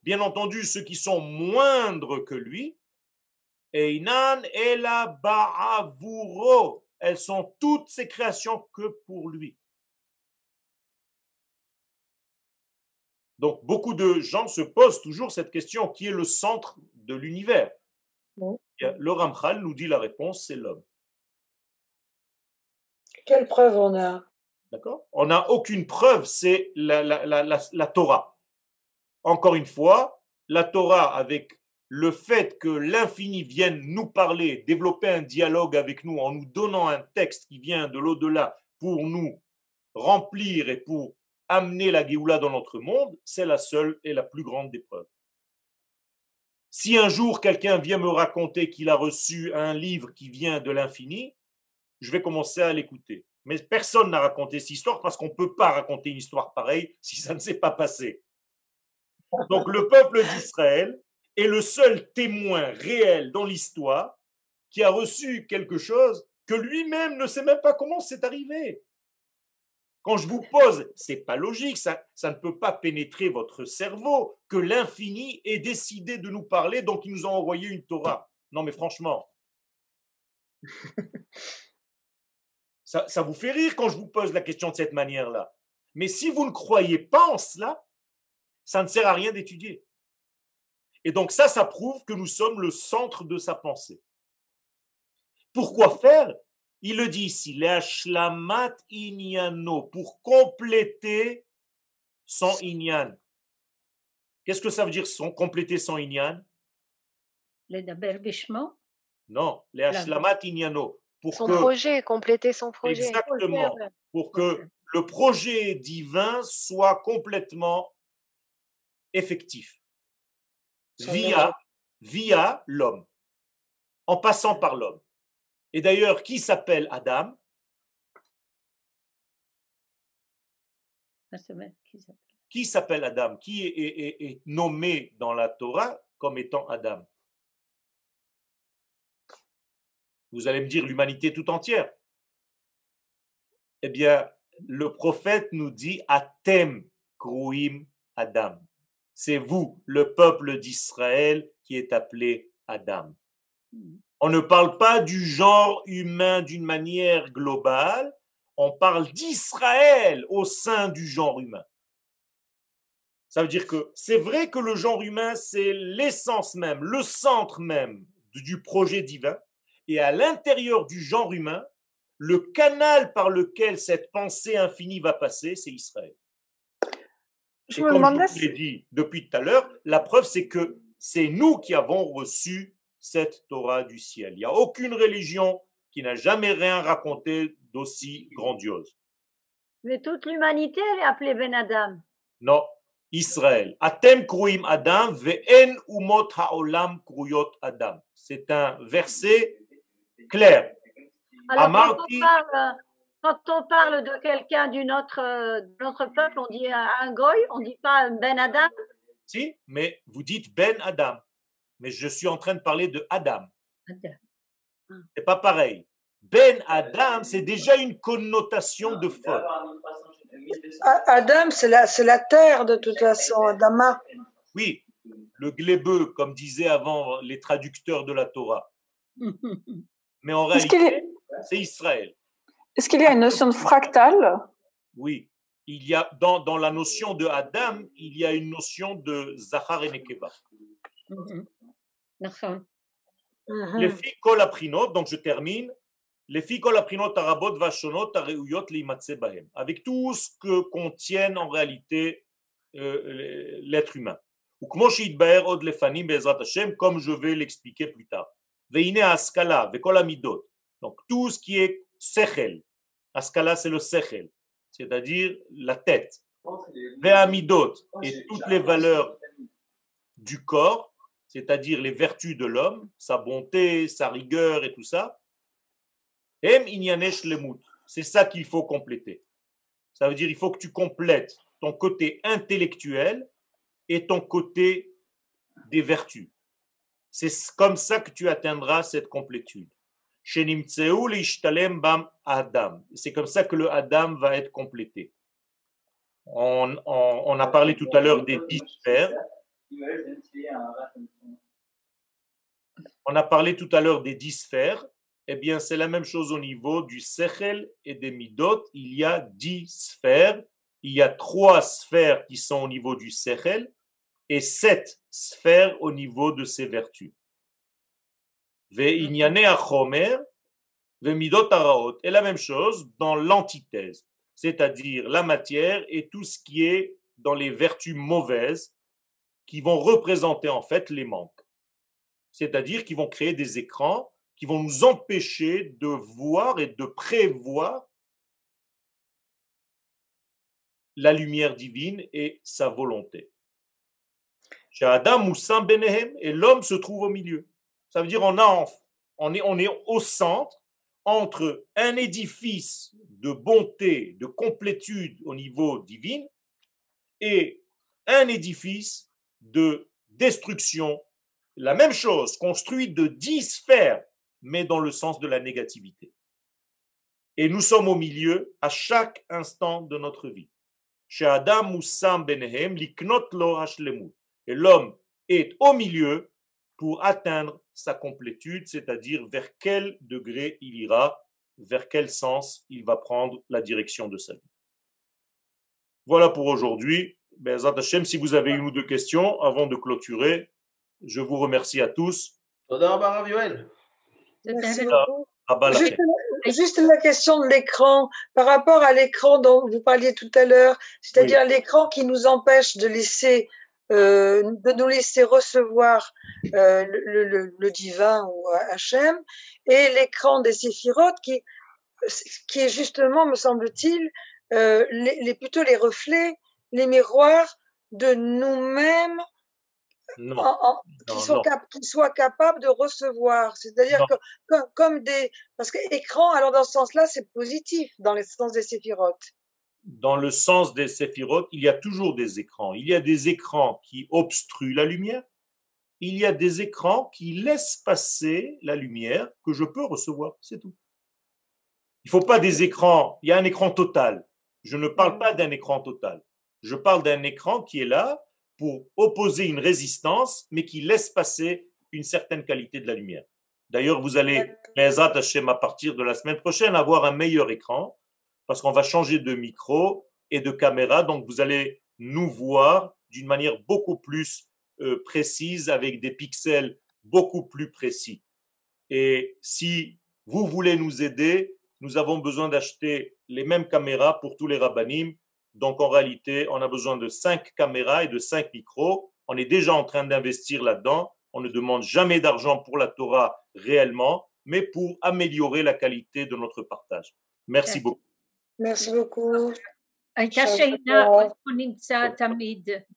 Bien entendu, ceux qui sont moindres que lui, Einan Elles sont toutes ces créations que pour lui. Donc, beaucoup de gens se posent toujours cette question qui est le centre de l'univers. Le Ramchal nous dit la réponse c'est l'homme. Quelle preuve on a? D'accord? On n'a aucune preuve, c'est la, Torah. Encore une fois, la Torah, avec le fait que l'infini vienne nous parler, développer un dialogue avec nous en nous donnant un texte qui vient de l'au-delà pour nous remplir et pour amener la Géoula dans notre monde, c'est la seule et la plus grande des preuves. Si un jour quelqu'un vient me raconter qu'il a reçu un livre qui vient de l'infini, je vais commencer à l'écouter. Mais personne n'a raconté cette histoire parce qu'on ne peut pas raconter une histoire pareille si ça ne s'est pas passé. Donc le peuple d'Israël est le seul témoin réel dans l'histoire qui a reçu quelque chose que lui-même ne sait même pas comment c'est arrivé. Quand je vous pose, c'est pas logique, ça, ça ne peut pas pénétrer votre cerveau que l'infini ait décidé de nous parler, donc il nous a envoyé une Torah. Non mais franchement. Ça, vous fait rire quand je vous pose la question de cette manière-là. Mais si vous ne croyez pas en cela, ça ne sert à rien d'étudier. Et donc ça, ça prouve que nous sommes le centre de sa pensée. Pourquoi faire? Il le dit ici, Leashlamat inyano, pour compléter son inyan. Qu'est-ce que ça veut dire son, compléter son inyan? Le daber bishmo, Non, Leashlamat inyano. Pour Son que, projet, compléter son projet. exactement, pour que le projet divin soit complètement effectif. Son Via, via l'homme, en passant par l'homme. Et d'ailleurs, qui s'appelle Adam? Ah. Qui s'appelle Adam? Qui est, est- est- est nommé dans la Torah comme étant Adam? Vous allez me dire l'humanité tout entière. Eh bien, le prophète nous dit Atem Kruim Adam. C'est vous, le peuple d'Israël, qui est appelé Adam. On ne parle pas du genre humain d'une manière globale, on parle d'Israël au sein du genre humain. Ça veut dire que c'est vrai que le genre humain, c'est l'essence même, le centre même du projet divin. Et à l'intérieur du genre humain, le canal par lequel cette pensée infinie va passer, c'est Israël. Je Et me comme je vous l'ai dit depuis tout à l'heure, la preuve, c'est que c'est nous qui avons reçu cette Torah du ciel. Il n'y a aucune religion qui n'a jamais rien raconté d'aussi grandiose. Mais toute l'humanité, elle est appelée Ben Adam. Non, Israël. Atem kruim Adam ve'en umot ha'olam kruyot Adam. C'est un verset clair. Alors, quand on, parle, quand on parle de quelqu'un d'une autre, euh, d'un autre peuple, on dit un, goy, on dit pas un Ben Adam. Si, mais vous dites Ben Adam. Mais je suis en train de parler de Adam. Adam. C'est pas pareil. Ben Adam, c'est déjà une connotation de faute. Adam, c'est la, c'est la terre de toute façon, Adama. Oui, le glébeux, comme disaient avant les traducteurs de la Torah. Mais en réalité, c'est Israël. Est-ce qu'il y a une notion de fractale Oui. Il y a, dans, dans, la notion de Adam, il y a une notion de Zahar et Nekeba. Mm -hmm. Les filles colaprinot, donc je termine, les filles bahem, avec tout ce que contiennent en réalité euh, l'être humain. Ou comme je vais l'expliquer plus tard. Veine askala. Donc tout ce qui est sechel. Askala, c'est le sechel, c'est-à-dire la tête. Ve'amidot, et toutes les valeurs du corps, c'est-à-dire les vertus de l'homme, sa bonté, sa rigueur et tout ça. Em inyanesh lemut. C'est ça qu'il faut compléter. Ça veut dire il faut que tu complètes ton côté intellectuel et ton côté des vertus. C'est comme ça que tu atteindras cette complétude. C'est comme ça que le adam va être complété. On a parlé tout à l'heure des dix sphères. On a parlé tout à l'heure des dix sphères. Eh bien, c'est la même chose au niveau du Sechel et des Midot. Il y a dix sphères. Il y a trois sphères qui sont au niveau du Sechel et sept sphères au niveau de ses vertus. Et la même chose dans l'antithèse, c'est-à-dire la matière et tout ce qui est dans les vertus mauvaises qui vont représenter en fait les manques c'est-à-dire qu'ils vont créer des écrans qui vont nous empêcher de voir et de prévoir la lumière divine et sa volonté. Chez Adam Moussin Benehem, et l'homme se trouve au milieu. Ça veut dire on, a on, est, on est au centre entre un édifice de bonté, de complétude au niveau divin et un édifice de destruction la même chose, construite de dix sphères, mais dans le sens de la négativité. Et nous sommes au milieu à chaque instant de notre vie. Chez Adam Moussam Benehem, liknot lo hashlemut et l'homme est au milieu pour atteindre sa complétude, c'est-à-dire vers quel degré il ira, vers quel sens il va prendre la direction de sa vie. Voilà pour aujourd'hui. Bezat Hashem, si vous avez une ou deux questions avant de clôturer, je vous remercie à tous. Juste, la question de l'écran, par rapport à l'écran dont vous parliez tout à l'heure, c'est-à-dire l'écran qui nous empêche de laisser euh, de nous laisser recevoir euh, le, le, le, divin ou Hachem, et l'écran des séphirotes qui, qui est justement, me semble-t-il, euh, les, les, plutôt les reflets, les miroirs de nous-mêmes qui, sont soient capables de recevoir. C'est-à-dire que comme, des... Parce que écran, alors dans ce sens-là, c'est positif, dans le sens des séphirotes. Dans le sens des séphirotes, il y a toujours des écrans. Il y a des écrans qui obstruent la lumière. Il y a des écrans qui laissent passer la lumière que je peux recevoir. C'est tout. Il ne faut pas des écrans. Il y a un écran total. Je ne parle pas d'un écran total. Je parle d'un écran qui est là pour opposer une résistance, mais qui laisse passer une certaine qualité de la lumière. D'ailleurs, vous allez, à partir de la semaine prochaine, avoir un meilleur écran, parce qu'on va changer de micro et de caméra, donc vous allez nous voir d'une manière beaucoup plus euh, précise, avec des pixels beaucoup plus précis. Et si vous voulez nous aider, nous avons besoin d'acheter les mêmes caméras pour tous les rabbinim donc en réalité, on a besoin de cinq caméras et de cinq micros. On est déjà en train d'investir là-dedans. On ne demande jamais d'argent pour la Torah réellement, mais pour améliorer la qualité de notre partage. Merci beaucoup. Merci beaucoup.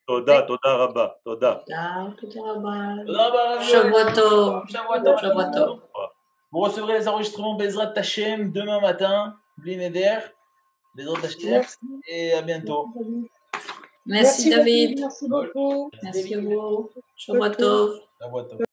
תודה, תודה רבה, תודה. Vous recevrez les enregistrements Bezrat Tachem demain matin, Blinéder. Les autres et à bientôt. Merci, David. Merci beaucoup. Merci à vous. Shabbat